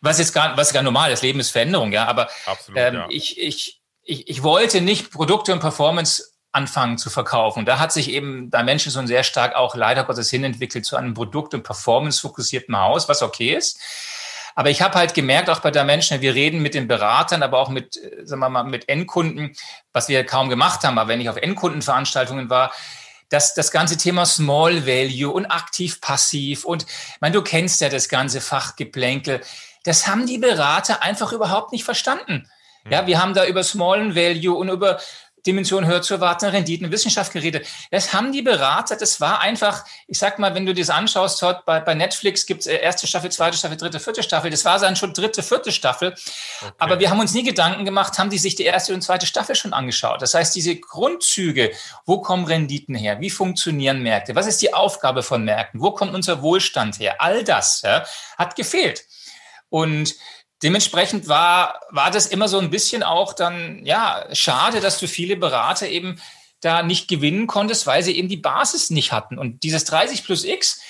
Was jetzt gar, was gar normal ist, Leben ist Veränderung, ja. Aber Absolut, ähm, ja. Ich, ich, ich, ich wollte nicht Produkte und Performance anfangen zu verkaufen. Da hat sich eben da Menschen so sehr stark auch leider Gottes hinentwickelt zu einem Produkt- und Performance-fokussierten Haus, was okay ist. Aber ich habe halt gemerkt, auch bei der Menschen, wir reden mit den Beratern, aber auch mit, äh, sagen wir mal, mit Endkunden, was wir kaum gemacht haben. Aber wenn ich auf Endkundenveranstaltungen war, dass das ganze Thema Small Value und aktiv-passiv und, ich meine, du kennst ja das ganze Fachgeplänkel, das haben die Berater einfach überhaupt nicht verstanden. Ja, hm. wir haben da über Small Value und über Dimension höher zu erwartenden Renditen, Wissenschaft geredet. Das haben die Berater, das war einfach, ich sag mal, wenn du das anschaust, heute bei, bei Netflix gibt es äh, erste Staffel, zweite Staffel, dritte, vierte Staffel, das war dann schon dritte, vierte Staffel. Okay. Aber wir haben uns nie Gedanken gemacht, haben die sich die erste und zweite Staffel schon angeschaut. Das heißt, diese Grundzüge, wo kommen Renditen her, wie funktionieren Märkte, was ist die Aufgabe von Märkten, wo kommt unser Wohlstand her, all das ja, hat gefehlt. Und dementsprechend war, war das immer so ein bisschen auch dann, ja, schade, dass du viele Berater eben da nicht gewinnen konntest, weil sie eben die Basis nicht hatten. Und dieses 30 plus X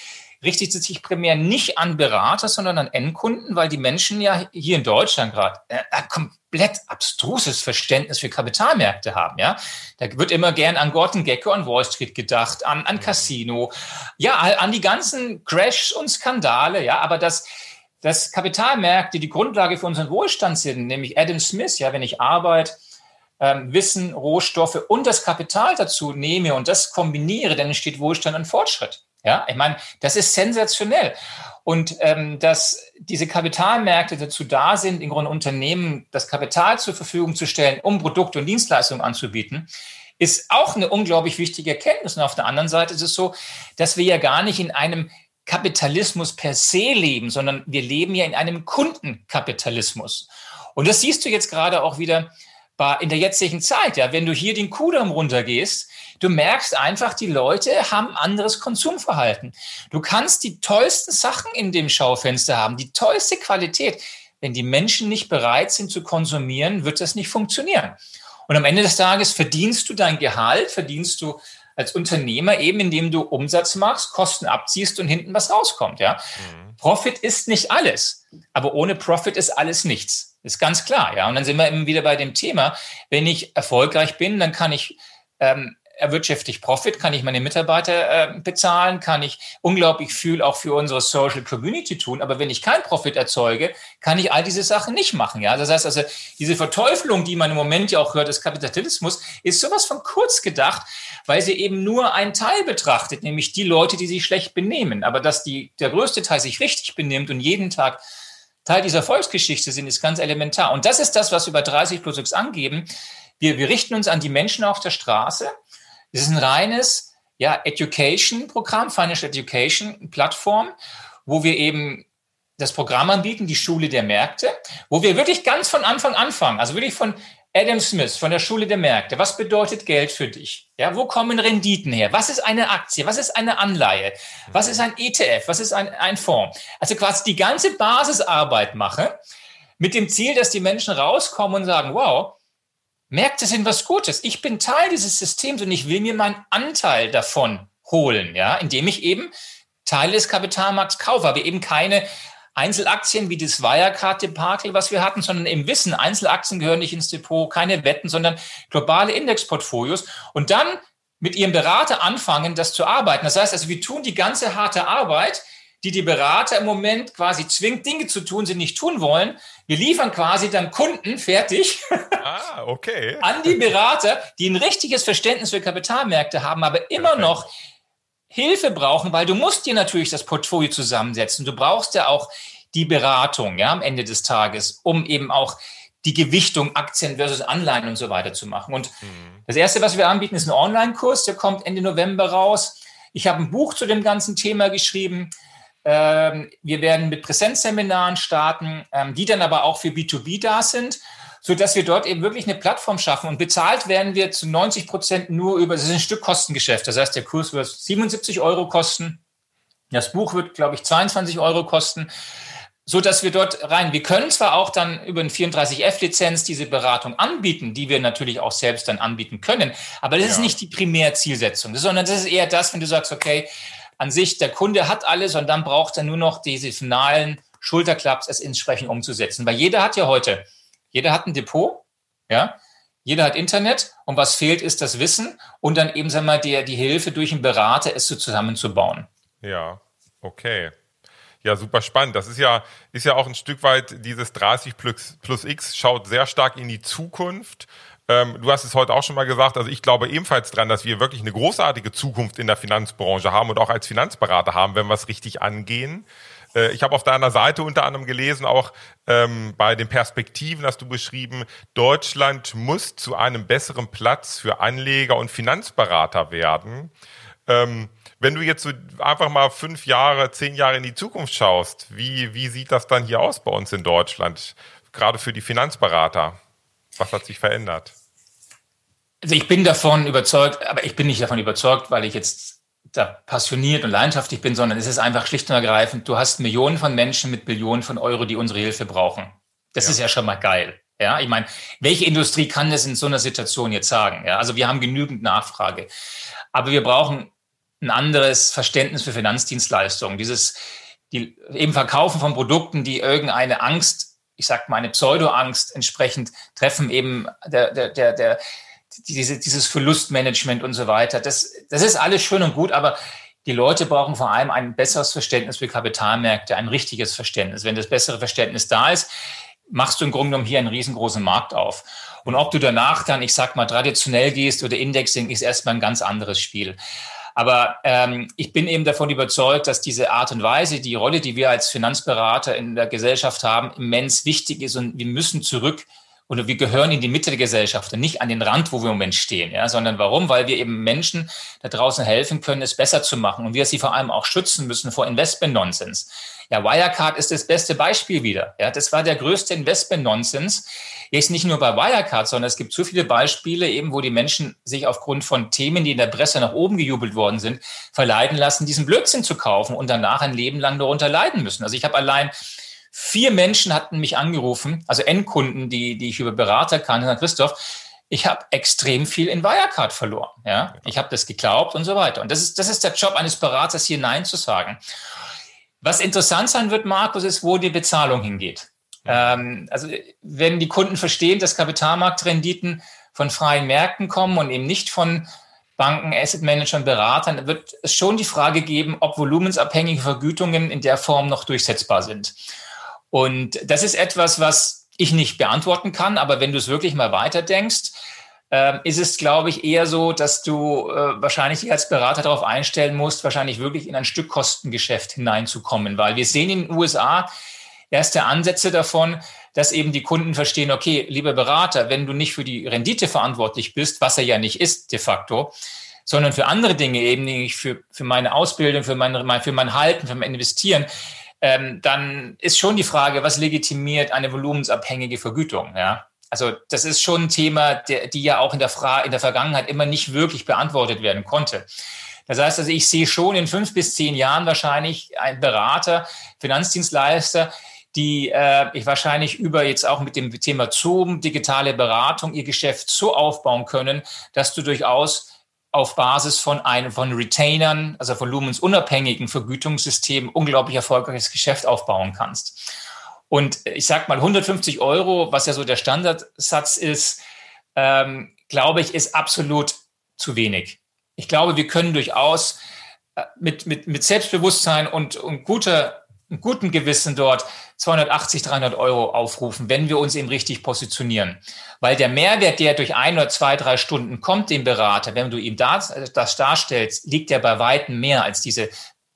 richtet sich primär nicht an Berater, sondern an Endkunden, weil die Menschen ja hier in Deutschland gerade äh, ein komplett abstruses Verständnis für Kapitalmärkte haben. Ja, da wird immer gern an Gordon Gecko, an Wall Street gedacht, an, an Casino, ja, an die ganzen Crashs und Skandale. Ja, aber das dass Kapitalmärkte die Grundlage für unseren Wohlstand sind, nämlich Adam Smith, ja, wenn ich Arbeit, ähm, Wissen, Rohstoffe und das Kapital dazu nehme und das kombiniere, dann entsteht Wohlstand und Fortschritt. Ja, ich meine, das ist sensationell. Und ähm, dass diese Kapitalmärkte dazu da sind, im Grunde Unternehmen das Kapital zur Verfügung zu stellen, um Produkte und Dienstleistungen anzubieten, ist auch eine unglaublich wichtige Erkenntnis. Und auf der anderen Seite ist es so, dass wir ja gar nicht in einem Kapitalismus per se leben, sondern wir leben ja in einem Kundenkapitalismus. Und das siehst du jetzt gerade auch wieder in der jetzigen Zeit. Ja, wenn du hier den Kudamm runtergehst, Du merkst einfach, die Leute haben anderes Konsumverhalten. Du kannst die tollsten Sachen in dem Schaufenster haben, die tollste Qualität. Wenn die Menschen nicht bereit sind zu konsumieren, wird das nicht funktionieren. Und am Ende des Tages verdienst du dein Gehalt, verdienst du als Unternehmer eben, indem du Umsatz machst, Kosten abziehst und hinten was rauskommt. Ja? Mhm. Profit ist nicht alles, aber ohne Profit ist alles nichts. Ist ganz klar. Ja? Und dann sind wir eben wieder bei dem Thema, wenn ich erfolgreich bin, dann kann ich ähm, erwirtschafte ich Profit, kann ich meine Mitarbeiter äh, bezahlen, kann ich unglaublich viel auch für unsere Social Community tun. Aber wenn ich keinen Profit erzeuge, kann ich all diese Sachen nicht machen. Ja, das heißt also, diese Verteufelung, die man im Moment ja auch hört, des Kapitalismus, ist sowas von kurz gedacht, weil sie eben nur einen Teil betrachtet, nämlich die Leute, die sich schlecht benehmen. Aber dass die, der größte Teil sich richtig benimmt und jeden Tag Teil dieser Volksgeschichte sind, ist ganz elementar. Und das ist das, was wir bei 30 plus X angeben. Wir, wir richten uns an die Menschen auf der Straße es ist ein reines ja, Education-Programm, Financial Education-Plattform, wo wir eben das Programm anbieten, die Schule der Märkte, wo wir wirklich ganz von Anfang anfangen, also wirklich von Adam Smith von der Schule der Märkte. Was bedeutet Geld für dich? Ja, wo kommen Renditen her? Was ist eine Aktie? Was ist eine Anleihe? Was ist ein ETF? Was ist ein, ein Fonds? Also quasi die ganze Basisarbeit mache mit dem Ziel, dass die Menschen rauskommen und sagen, wow, Märkte sind was Gutes. Ich bin Teil dieses Systems und ich will mir meinen Anteil davon holen, ja, indem ich eben Teile des Kapitalmarkts kaufe, aber eben keine Einzelaktien wie das Wirecard-Debakel, was wir hatten, sondern eben wissen, Einzelaktien gehören nicht ins Depot, keine Wetten, sondern globale Indexportfolios und dann mit ihrem Berater anfangen, das zu arbeiten. Das heißt also, wir tun die ganze harte Arbeit, die die Berater im Moment quasi zwingt, Dinge zu tun, sie nicht tun wollen. Wir liefern quasi dann Kunden fertig (laughs) ah, okay. an die Berater, die ein richtiges Verständnis für Kapitalmärkte haben, aber immer Perfekt. noch Hilfe brauchen, weil du musst dir natürlich das Portfolio zusammensetzen. Du brauchst ja auch die Beratung ja, am Ende des Tages, um eben auch die Gewichtung Aktien versus Anleihen und so weiter zu machen. Und mhm. das Erste, was wir anbieten, ist ein Online-Kurs, der kommt Ende November raus. Ich habe ein Buch zu dem ganzen Thema geschrieben. Ähm, wir werden mit Präsenzseminaren starten, ähm, die dann aber auch für B2B da sind, so dass wir dort eben wirklich eine Plattform schaffen. Und bezahlt werden wir zu 90 Prozent nur über, das ist ein Stück Kostengeschäft. Das heißt, der Kurs wird 77 Euro kosten. Das Buch wird, glaube ich, 22 Euro kosten so dass wir dort rein. Wir können zwar auch dann über eine 34F-Lizenz diese Beratung anbieten, die wir natürlich auch selbst dann anbieten können, aber das ja. ist nicht die Primärzielsetzung, sondern das ist eher das, wenn du sagst, okay, an sich, der Kunde hat alles und dann braucht er nur noch diese finalen Schulterklaps, es entsprechend umzusetzen. Weil jeder hat ja heute, jeder hat ein Depot, ja, jeder hat Internet und was fehlt, ist das Wissen und dann eben, sagen wir mal, die, die Hilfe durch einen Berater, es so zusammenzubauen. Ja, okay. Ja, super spannend. Das ist ja, ist ja auch ein Stück weit dieses 30 plus, plus X schaut sehr stark in die Zukunft ähm, du hast es heute auch schon mal gesagt, also ich glaube ebenfalls dran, dass wir wirklich eine großartige Zukunft in der Finanzbranche haben und auch als Finanzberater haben, wenn wir es richtig angehen. Äh, ich habe auf deiner Seite unter anderem gelesen, auch ähm, bei den Perspektiven hast du beschrieben, Deutschland muss zu einem besseren Platz für Anleger und Finanzberater werden. Ähm, wenn du jetzt so einfach mal fünf Jahre, zehn Jahre in die Zukunft schaust, wie, wie sieht das dann hier aus bei uns in Deutschland, gerade für die Finanzberater? Was hat sich verändert? Also ich bin davon überzeugt, aber ich bin nicht davon überzeugt, weil ich jetzt da passioniert und leidenschaftlich bin, sondern es ist einfach schlicht und ergreifend, du hast Millionen von Menschen mit Billionen von Euro, die unsere Hilfe brauchen. Das ja. ist ja schon mal geil. Ja, ich meine, welche Industrie kann das in so einer Situation jetzt sagen? Ja, also wir haben genügend Nachfrage, aber wir brauchen ein anderes Verständnis für Finanzdienstleistungen. Dieses, die eben Verkaufen von Produkten, die irgendeine Angst, ich sag mal eine Pseudo-Angst entsprechend treffen, eben der, der, der, der diese, dieses Verlustmanagement und so weiter. Das, das ist alles schön und gut, aber die Leute brauchen vor allem ein besseres Verständnis für Kapitalmärkte, ein richtiges Verständnis. Wenn das bessere Verständnis da ist, machst du im Grunde genommen hier einen riesengroßen Markt auf. Und ob du danach dann, ich sag mal, traditionell gehst oder Indexing, ist erstmal ein ganz anderes Spiel. Aber ähm, ich bin eben davon überzeugt, dass diese Art und Weise, die Rolle, die wir als Finanzberater in der Gesellschaft haben, immens wichtig ist und wir müssen zurück oder wir gehören in die Mitte der Gesellschaft und nicht an den Rand, wo wir im Moment stehen, ja, sondern warum? Weil wir eben Menschen da draußen helfen können, es besser zu machen und wir sie vor allem auch schützen müssen vor Investment-Nonsens. Ja, Wirecard ist das beste Beispiel wieder. Ja, das war der größte Investment-Nonsens. Jetzt nicht nur bei Wirecard, sondern es gibt so viele Beispiele eben, wo die Menschen sich aufgrund von Themen, die in der Presse nach oben gejubelt worden sind, verleiten lassen, diesen Blödsinn zu kaufen und danach ein Leben lang darunter leiden müssen. Also ich habe allein Vier Menschen hatten mich angerufen, also Endkunden, die, die ich über Berater kannte, Christoph, ich habe extrem viel in Wirecard verloren. Ja? Ich habe das geglaubt und so weiter. Und das ist, das ist der Job eines Beraters, hier Nein zu sagen. Was interessant sein wird, Markus, ist, wo die Bezahlung hingeht. Ähm, also wenn die Kunden verstehen, dass Kapitalmarktrenditen von freien Märkten kommen und eben nicht von Banken, Asset Managern, Beratern, wird es schon die Frage geben, ob volumensabhängige Vergütungen in der Form noch durchsetzbar sind. Und das ist etwas, was ich nicht beantworten kann, aber wenn du es wirklich mal weiterdenkst, äh, ist es, glaube ich, eher so, dass du äh, wahrscheinlich dich als Berater darauf einstellen musst, wahrscheinlich wirklich in ein Stückkostengeschäft hineinzukommen, weil wir sehen in den USA erste Ansätze davon, dass eben die Kunden verstehen, okay, lieber Berater, wenn du nicht für die Rendite verantwortlich bist, was er ja nicht ist de facto, sondern für andere Dinge eben, nämlich für, für meine Ausbildung, für mein, für mein Halten, für mein Investieren, ähm, dann ist schon die Frage, was legitimiert eine volumensabhängige Vergütung? Ja? Also das ist schon ein Thema, der, die ja auch in der, Fra in der Vergangenheit immer nicht wirklich beantwortet werden konnte. Das heißt also, ich sehe schon in fünf bis zehn Jahren wahrscheinlich einen Berater, Finanzdienstleister, die äh, ich wahrscheinlich über jetzt auch mit dem Thema Zoom, digitale Beratung, ihr Geschäft so aufbauen können, dass du durchaus auf Basis von einem von Retainern, also volumensunabhängigen Vergütungssystemen unglaublich erfolgreiches Geschäft aufbauen kannst. Und ich sag mal 150 Euro, was ja so der Standardsatz ist, ähm, glaube ich, ist absolut zu wenig. Ich glaube, wir können durchaus äh, mit, mit, mit Selbstbewusstsein und, und guter guten Gewissen dort 280, 300 Euro aufrufen, wenn wir uns eben richtig positionieren. Weil der Mehrwert, der durch ein oder zwei, drei Stunden kommt, dem Berater, wenn du ihm das, das darstellst, liegt ja bei weitem mehr als diese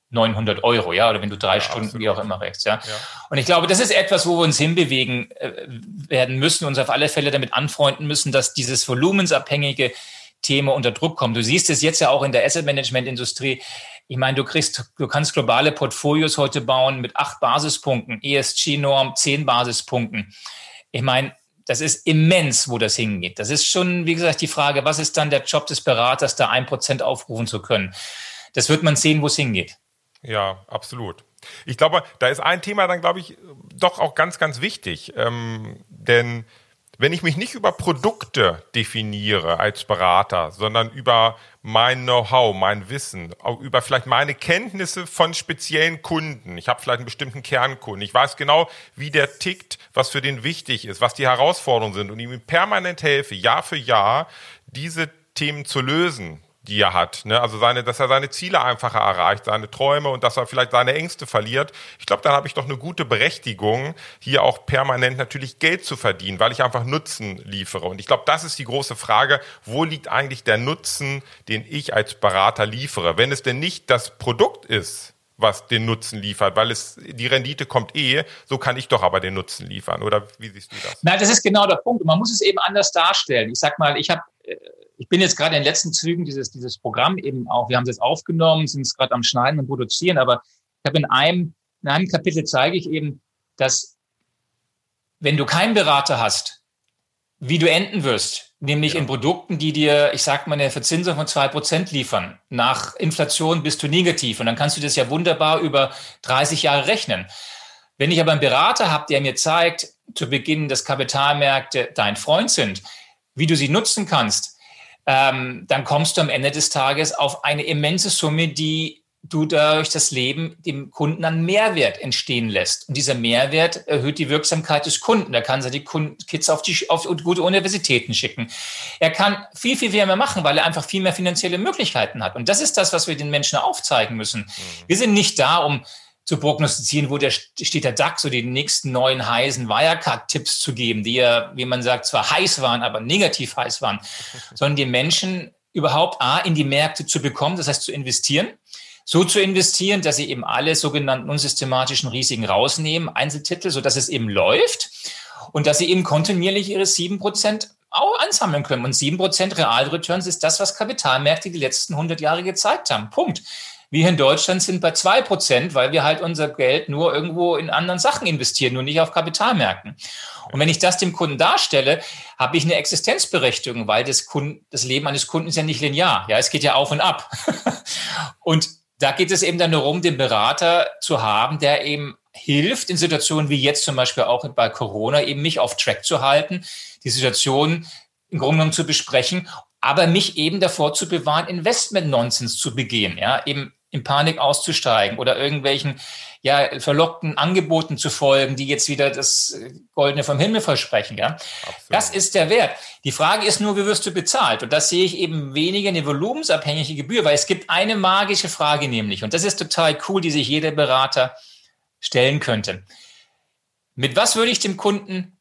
900 Euro, ja, oder wenn du drei ja, Stunden, absolut. wie auch immer rechts, ja? ja. Und ich glaube, das ist etwas, wo wir uns hinbewegen äh, werden müssen, uns auf alle Fälle damit anfreunden müssen, dass dieses volumensabhängige Thema unter Druck kommt. Du siehst es jetzt ja auch in der Asset Management Industrie. Ich meine, du kriegst, du kannst globale Portfolios heute bauen mit acht Basispunkten, ESG-Norm, zehn Basispunkten. Ich meine, das ist immens, wo das hingeht. Das ist schon, wie gesagt, die Frage, was ist dann der Job des Beraters, da ein Prozent aufrufen zu können? Das wird man sehen, wo es hingeht. Ja, absolut. Ich glaube, da ist ein Thema dann, glaube ich, doch auch ganz, ganz wichtig. Ähm, denn wenn ich mich nicht über Produkte definiere als Berater, sondern über mein Know-how, mein Wissen, über vielleicht meine Kenntnisse von speziellen Kunden. Ich habe vielleicht einen bestimmten Kernkunden. Ich weiß genau, wie der tickt, was für den wichtig ist, was die Herausforderungen sind und ihm permanent helfe, Jahr für Jahr, diese Themen zu lösen, die er hat. Ne? Also seine, dass er seine Ziele einfacher erreicht, seine Träume und dass er vielleicht seine Ängste verliert. Ich glaube, dann habe ich doch eine gute Berechtigung, hier auch permanent natürlich Geld zu verdienen, weil ich einfach Nutzen liefere. Und ich glaube, das ist die große Frage, wo liegt eigentlich der Nutzen, den ich als Berater liefere? Wenn es denn nicht das Produkt ist, was den Nutzen liefert, weil es die Rendite kommt eh, so kann ich doch aber den Nutzen liefern. Oder wie siehst du das? Nein, das ist genau der Punkt. Man muss es eben anders darstellen. Ich sag mal, ich habe ich bin jetzt gerade in den letzten Zügen dieses, dieses Programm eben auch, wir haben es jetzt aufgenommen, sind es gerade am Schneiden und Produzieren, aber ich habe in einem, in einem Kapitel zeige ich eben, dass wenn du keinen Berater hast, wie du enden wirst, nämlich ja. in Produkten, die dir, ich sag mal, eine Verzinsung von zwei Prozent liefern. Nach Inflation bist du negativ und dann kannst du das ja wunderbar über 30 Jahre rechnen. Wenn ich aber einen Berater habe, der mir zeigt, zu Beginn, dass Kapitalmärkte dein Freund sind, wie du sie nutzen kannst, ähm, dann kommst du am Ende des Tages auf eine immense Summe, die du durch das Leben dem Kunden an Mehrwert entstehen lässt. Und dieser Mehrwert erhöht die Wirksamkeit des Kunden. Da kann er die Kids auf, die, auf gute Universitäten schicken. Er kann viel, viel mehr machen, weil er einfach viel mehr finanzielle Möglichkeiten hat. Und das ist das, was wir den Menschen aufzeigen müssen. Mhm. Wir sind nicht da, um zu prognostizieren, wo der, steht der DAX so die nächsten neuen heißen Wirecard-Tipps zu geben, die ja, wie man sagt, zwar heiß waren, aber negativ heiß waren, (laughs) sondern die Menschen überhaupt A, in die Märkte zu bekommen, das heißt zu investieren. So zu investieren, dass sie eben alle sogenannten unsystematischen Risiken rausnehmen, Einzeltitel, so dass es eben läuft und dass sie eben kontinuierlich ihre sieben Prozent auch ansammeln können. Und sieben Prozent Realreturns ist das, was Kapitalmärkte die letzten 100 Jahre gezeigt haben. Punkt. Wir in Deutschland sind bei zwei Prozent, weil wir halt unser Geld nur irgendwo in anderen Sachen investieren, nur nicht auf Kapitalmärkten. Und wenn ich das dem Kunden darstelle, habe ich eine Existenzberechtigung, weil das, Kunden, das Leben eines Kunden ist ja nicht linear. Ja, es geht ja auf und ab. (laughs) und da geht es eben dann darum, den Berater zu haben, der eben hilft, in Situationen wie jetzt zum Beispiel auch bei Corona, eben mich auf Track zu halten, die Situation im Grunde genommen zu besprechen, aber mich eben davor zu bewahren, Investment-Nonsens zu begehen, ja, eben in Panik auszusteigen oder irgendwelchen ja, verlockten Angeboten zu folgen, die jetzt wieder das Goldene vom Himmel versprechen. Ja? Das ist der Wert. Die Frage ist nur, wie wirst du bezahlt? Und das sehe ich eben weniger eine volumensabhängige Gebühr, weil es gibt eine magische Frage nämlich, und das ist total cool, die sich jeder Berater stellen könnte. Mit was würde ich dem Kunden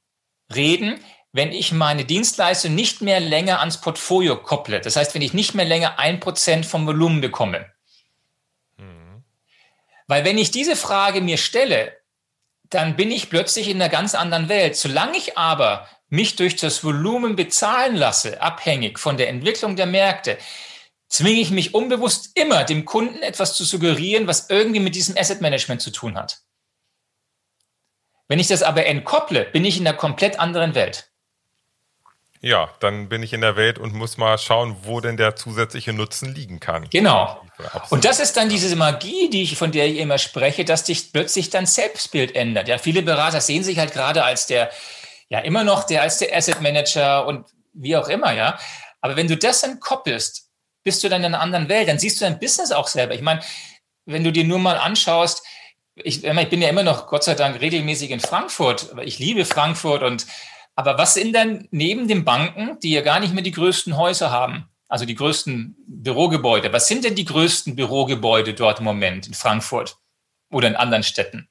reden, wenn ich meine Dienstleistung nicht mehr länger ans Portfolio kopple? Das heißt, wenn ich nicht mehr länger ein Prozent vom Volumen bekomme. Weil wenn ich diese Frage mir stelle, dann bin ich plötzlich in einer ganz anderen Welt. Solange ich aber mich durch das Volumen bezahlen lasse, abhängig von der Entwicklung der Märkte, zwinge ich mich unbewusst immer, dem Kunden etwas zu suggerieren, was irgendwie mit diesem Asset Management zu tun hat. Wenn ich das aber entkopple, bin ich in einer komplett anderen Welt. Ja, dann bin ich in der Welt und muss mal schauen, wo denn der zusätzliche Nutzen liegen kann. Genau. Und das ist dann diese Magie, die ich, von der ich immer spreche, dass sich plötzlich dein Selbstbild ändert. Ja, viele Berater sehen sich halt gerade als der, ja, immer noch der, als der Asset Manager und wie auch immer, ja. Aber wenn du das entkoppelst, bist du dann in einer anderen Welt, dann siehst du dein Business auch selber. Ich meine, wenn du dir nur mal anschaust, ich, ich bin ja immer noch Gott sei Dank regelmäßig in Frankfurt, aber ich liebe Frankfurt und aber was sind denn neben den Banken, die ja gar nicht mehr die größten Häuser haben, also die größten Bürogebäude, was sind denn die größten Bürogebäude dort im Moment in Frankfurt oder in anderen Städten?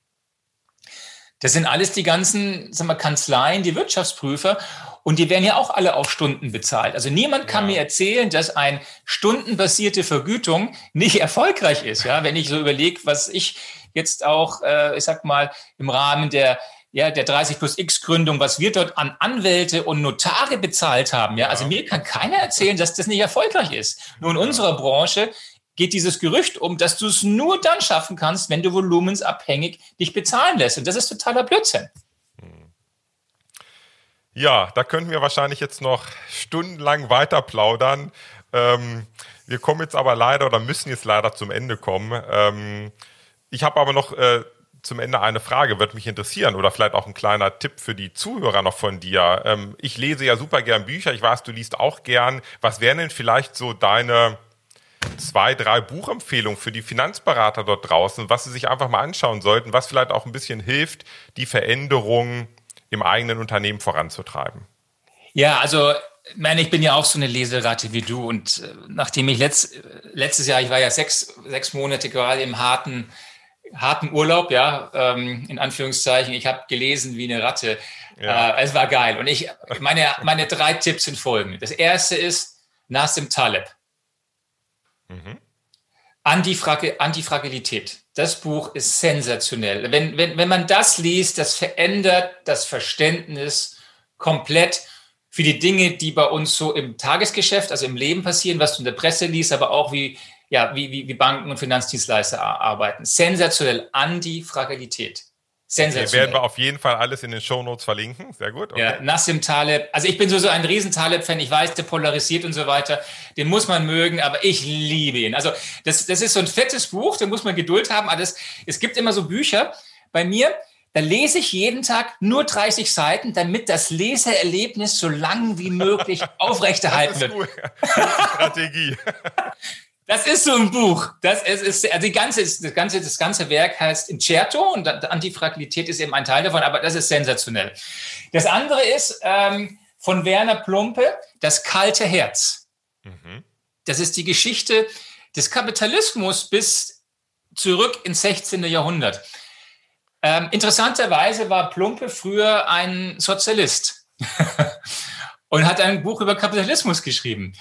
Das sind alles die ganzen sagen wir, Kanzleien, die Wirtschaftsprüfer. Und die werden ja auch alle auf Stunden bezahlt. Also niemand kann ja. mir erzählen, dass eine stundenbasierte Vergütung nicht erfolgreich ist. Ja, wenn ich so überlege, was ich jetzt auch, äh, ich sag mal, im Rahmen der ja, der 30 plus X Gründung, was wir dort an Anwälte und Notare bezahlt haben. Ja, also mir kann keiner erzählen, dass das nicht erfolgreich ist. Nur in unserer Branche geht dieses Gerücht um, dass du es nur dann schaffen kannst, wenn du volumensabhängig dich bezahlen lässt. Und das ist totaler Blödsinn. Ja, da könnten wir wahrscheinlich jetzt noch stundenlang weiter plaudern. Ähm, wir kommen jetzt aber leider oder müssen jetzt leider zum Ende kommen. Ähm, ich habe aber noch äh, zum Ende eine Frage, wird mich interessieren oder vielleicht auch ein kleiner Tipp für die Zuhörer noch von dir. Ähm, ich lese ja super gern Bücher, ich weiß, du liest auch gern. Was wären denn vielleicht so deine zwei, drei Buchempfehlungen für die Finanzberater dort draußen, was sie sich einfach mal anschauen sollten, was vielleicht auch ein bisschen hilft, die Veränderungen im eigenen Unternehmen voranzutreiben? Ja, also ich meine, ich bin ja auch so eine Leseratte wie du und äh, nachdem ich letzt, letztes Jahr, ich war ja sechs, sechs Monate gerade im harten, harten Urlaub, ja, ähm, in Anführungszeichen, ich habe gelesen wie eine Ratte. Ja. Äh, es war geil. Und ich, meine, meine drei Tipps sind folgende. Das erste ist Nassim Taleb. Mhm. Antifrag Antifragilität. Das Buch ist sensationell. Wenn, wenn, wenn man das liest, das verändert das Verständnis komplett für die Dinge, die bei uns so im Tagesgeschäft, also im Leben passieren, was du in der Presse liest, aber auch wie, ja, wie, wie, wie Banken und Finanzdienstleister arbeiten. Sensationell. Antifragilität. Sensationell. Okay, werden wir auf jeden Fall alles in den Shownotes verlinken. Sehr gut. Okay. Ja, Nassim Taleb. Also ich bin so, so ein riesen Taleb-Fan. Ich weiß, der polarisiert und so weiter. Den muss man mögen, aber ich liebe ihn. Also das, das ist so ein fettes Buch, da muss man Geduld haben. Aber das, es gibt immer so Bücher bei mir, da lese ich jeden Tag nur 30 Seiten, damit das Leseerlebnis so lang wie möglich (laughs) aufrechterhalten wird. (laughs) Strategie. (laughs) Das ist so ein Buch. Das ist, ist also die ganze, das ganze, das ganze Werk heißt Incerto und Antifragilität ist eben ein Teil davon, aber das ist sensationell. Das andere ist ähm, von Werner Plumpe, das kalte Herz. Mhm. Das ist die Geschichte des Kapitalismus bis zurück ins 16. Jahrhundert. Ähm, interessanterweise war Plumpe früher ein Sozialist (laughs) und hat ein Buch über Kapitalismus geschrieben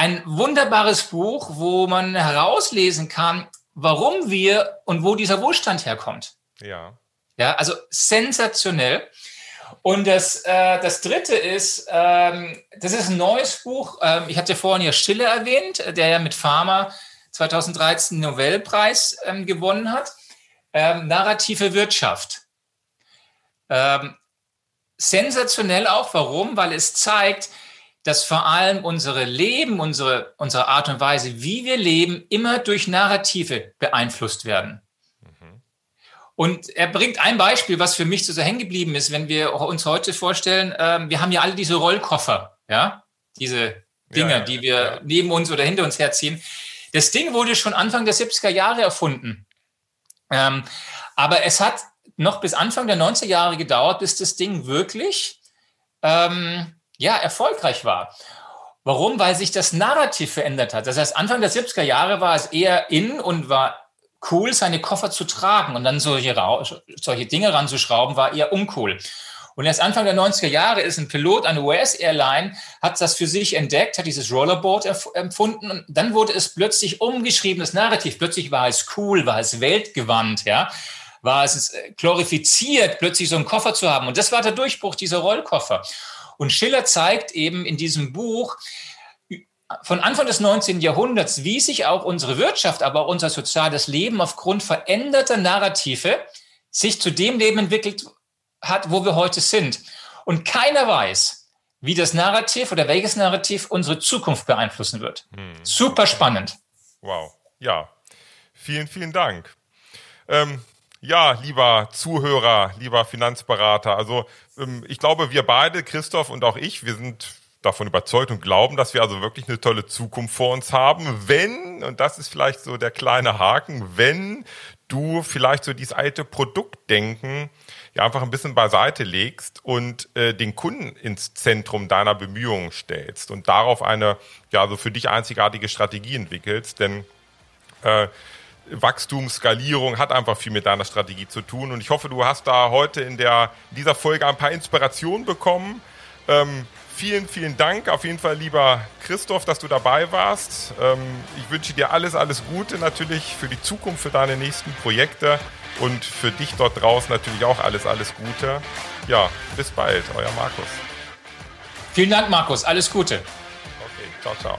ein wunderbares Buch, wo man herauslesen kann, warum wir und wo dieser Wohlstand herkommt. Ja. Ja, also sensationell. Und das, äh, das dritte ist, ähm, das ist ein neues Buch. Ähm, ich hatte vorhin ja Stille erwähnt, der ja mit Pharma 2013 den Nobelpreis ähm, gewonnen hat. Ähm, narrative Wirtschaft. Ähm, sensationell auch. Warum? Weil es zeigt, dass vor allem unsere Leben, unsere, unsere Art und Weise, wie wir leben, immer durch Narrative beeinflusst werden. Und er bringt ein Beispiel, was für mich so hängen geblieben ist, wenn wir uns heute vorstellen, ähm, wir haben ja alle diese Rollkoffer, ja, diese Dinge, ja, ja, die wir ja. neben uns oder hinter uns herziehen. Das Ding wurde schon Anfang der 70er Jahre erfunden. Ähm, aber es hat noch bis Anfang der 90er Jahre gedauert, bis das Ding wirklich ähm, ja, erfolgreich war. Warum? Weil sich das Narrativ verändert hat. Das heißt, Anfang der 70er Jahre war es eher in und war cool, seine Koffer zu tragen und dann solche, solche Dinge ranzuschrauben, war eher uncool. Und erst Anfang der 90er Jahre ist ein Pilot eine US-Airline, hat das für sich entdeckt, hat dieses Rollerboard empfunden und dann wurde es plötzlich umgeschrieben, das Narrativ. Plötzlich war es cool, war es weltgewandt, ja, war es äh, glorifiziert, plötzlich so einen Koffer zu haben. Und das war der Durchbruch dieser Rollkoffer. Und Schiller zeigt eben in diesem Buch, von Anfang des 19. Jahrhunderts, wie sich auch unsere Wirtschaft, aber auch unser soziales Leben aufgrund veränderter Narrative sich zu dem Leben entwickelt hat, wo wir heute sind. Und keiner weiß, wie das Narrativ oder welches Narrativ unsere Zukunft beeinflussen wird. Hm. Super spannend. Wow. Ja. Vielen, vielen Dank. Ähm, ja, lieber Zuhörer, lieber Finanzberater, also ähm, ich glaube, wir beide, Christoph und auch ich, wir sind davon überzeugt und glauben, dass wir also wirklich eine tolle Zukunft vor uns haben, wenn, und das ist vielleicht so der kleine Haken, wenn du vielleicht so dieses alte Produktdenken ja einfach ein bisschen beiseite legst und äh, den Kunden ins Zentrum deiner Bemühungen stellst und darauf eine ja so für dich einzigartige Strategie entwickelst, denn äh, Wachstum, Skalierung hat einfach viel mit deiner Strategie zu tun und ich hoffe, du hast da heute in der in dieser Folge ein paar Inspirationen bekommen. Ähm, vielen, vielen Dank auf jeden Fall, lieber Christoph, dass du dabei warst. Ähm, ich wünsche dir alles, alles Gute natürlich für die Zukunft, für deine nächsten Projekte und für dich dort draußen natürlich auch alles, alles Gute. Ja, bis bald, euer Markus. Vielen Dank, Markus. Alles Gute. Okay, ciao, ciao.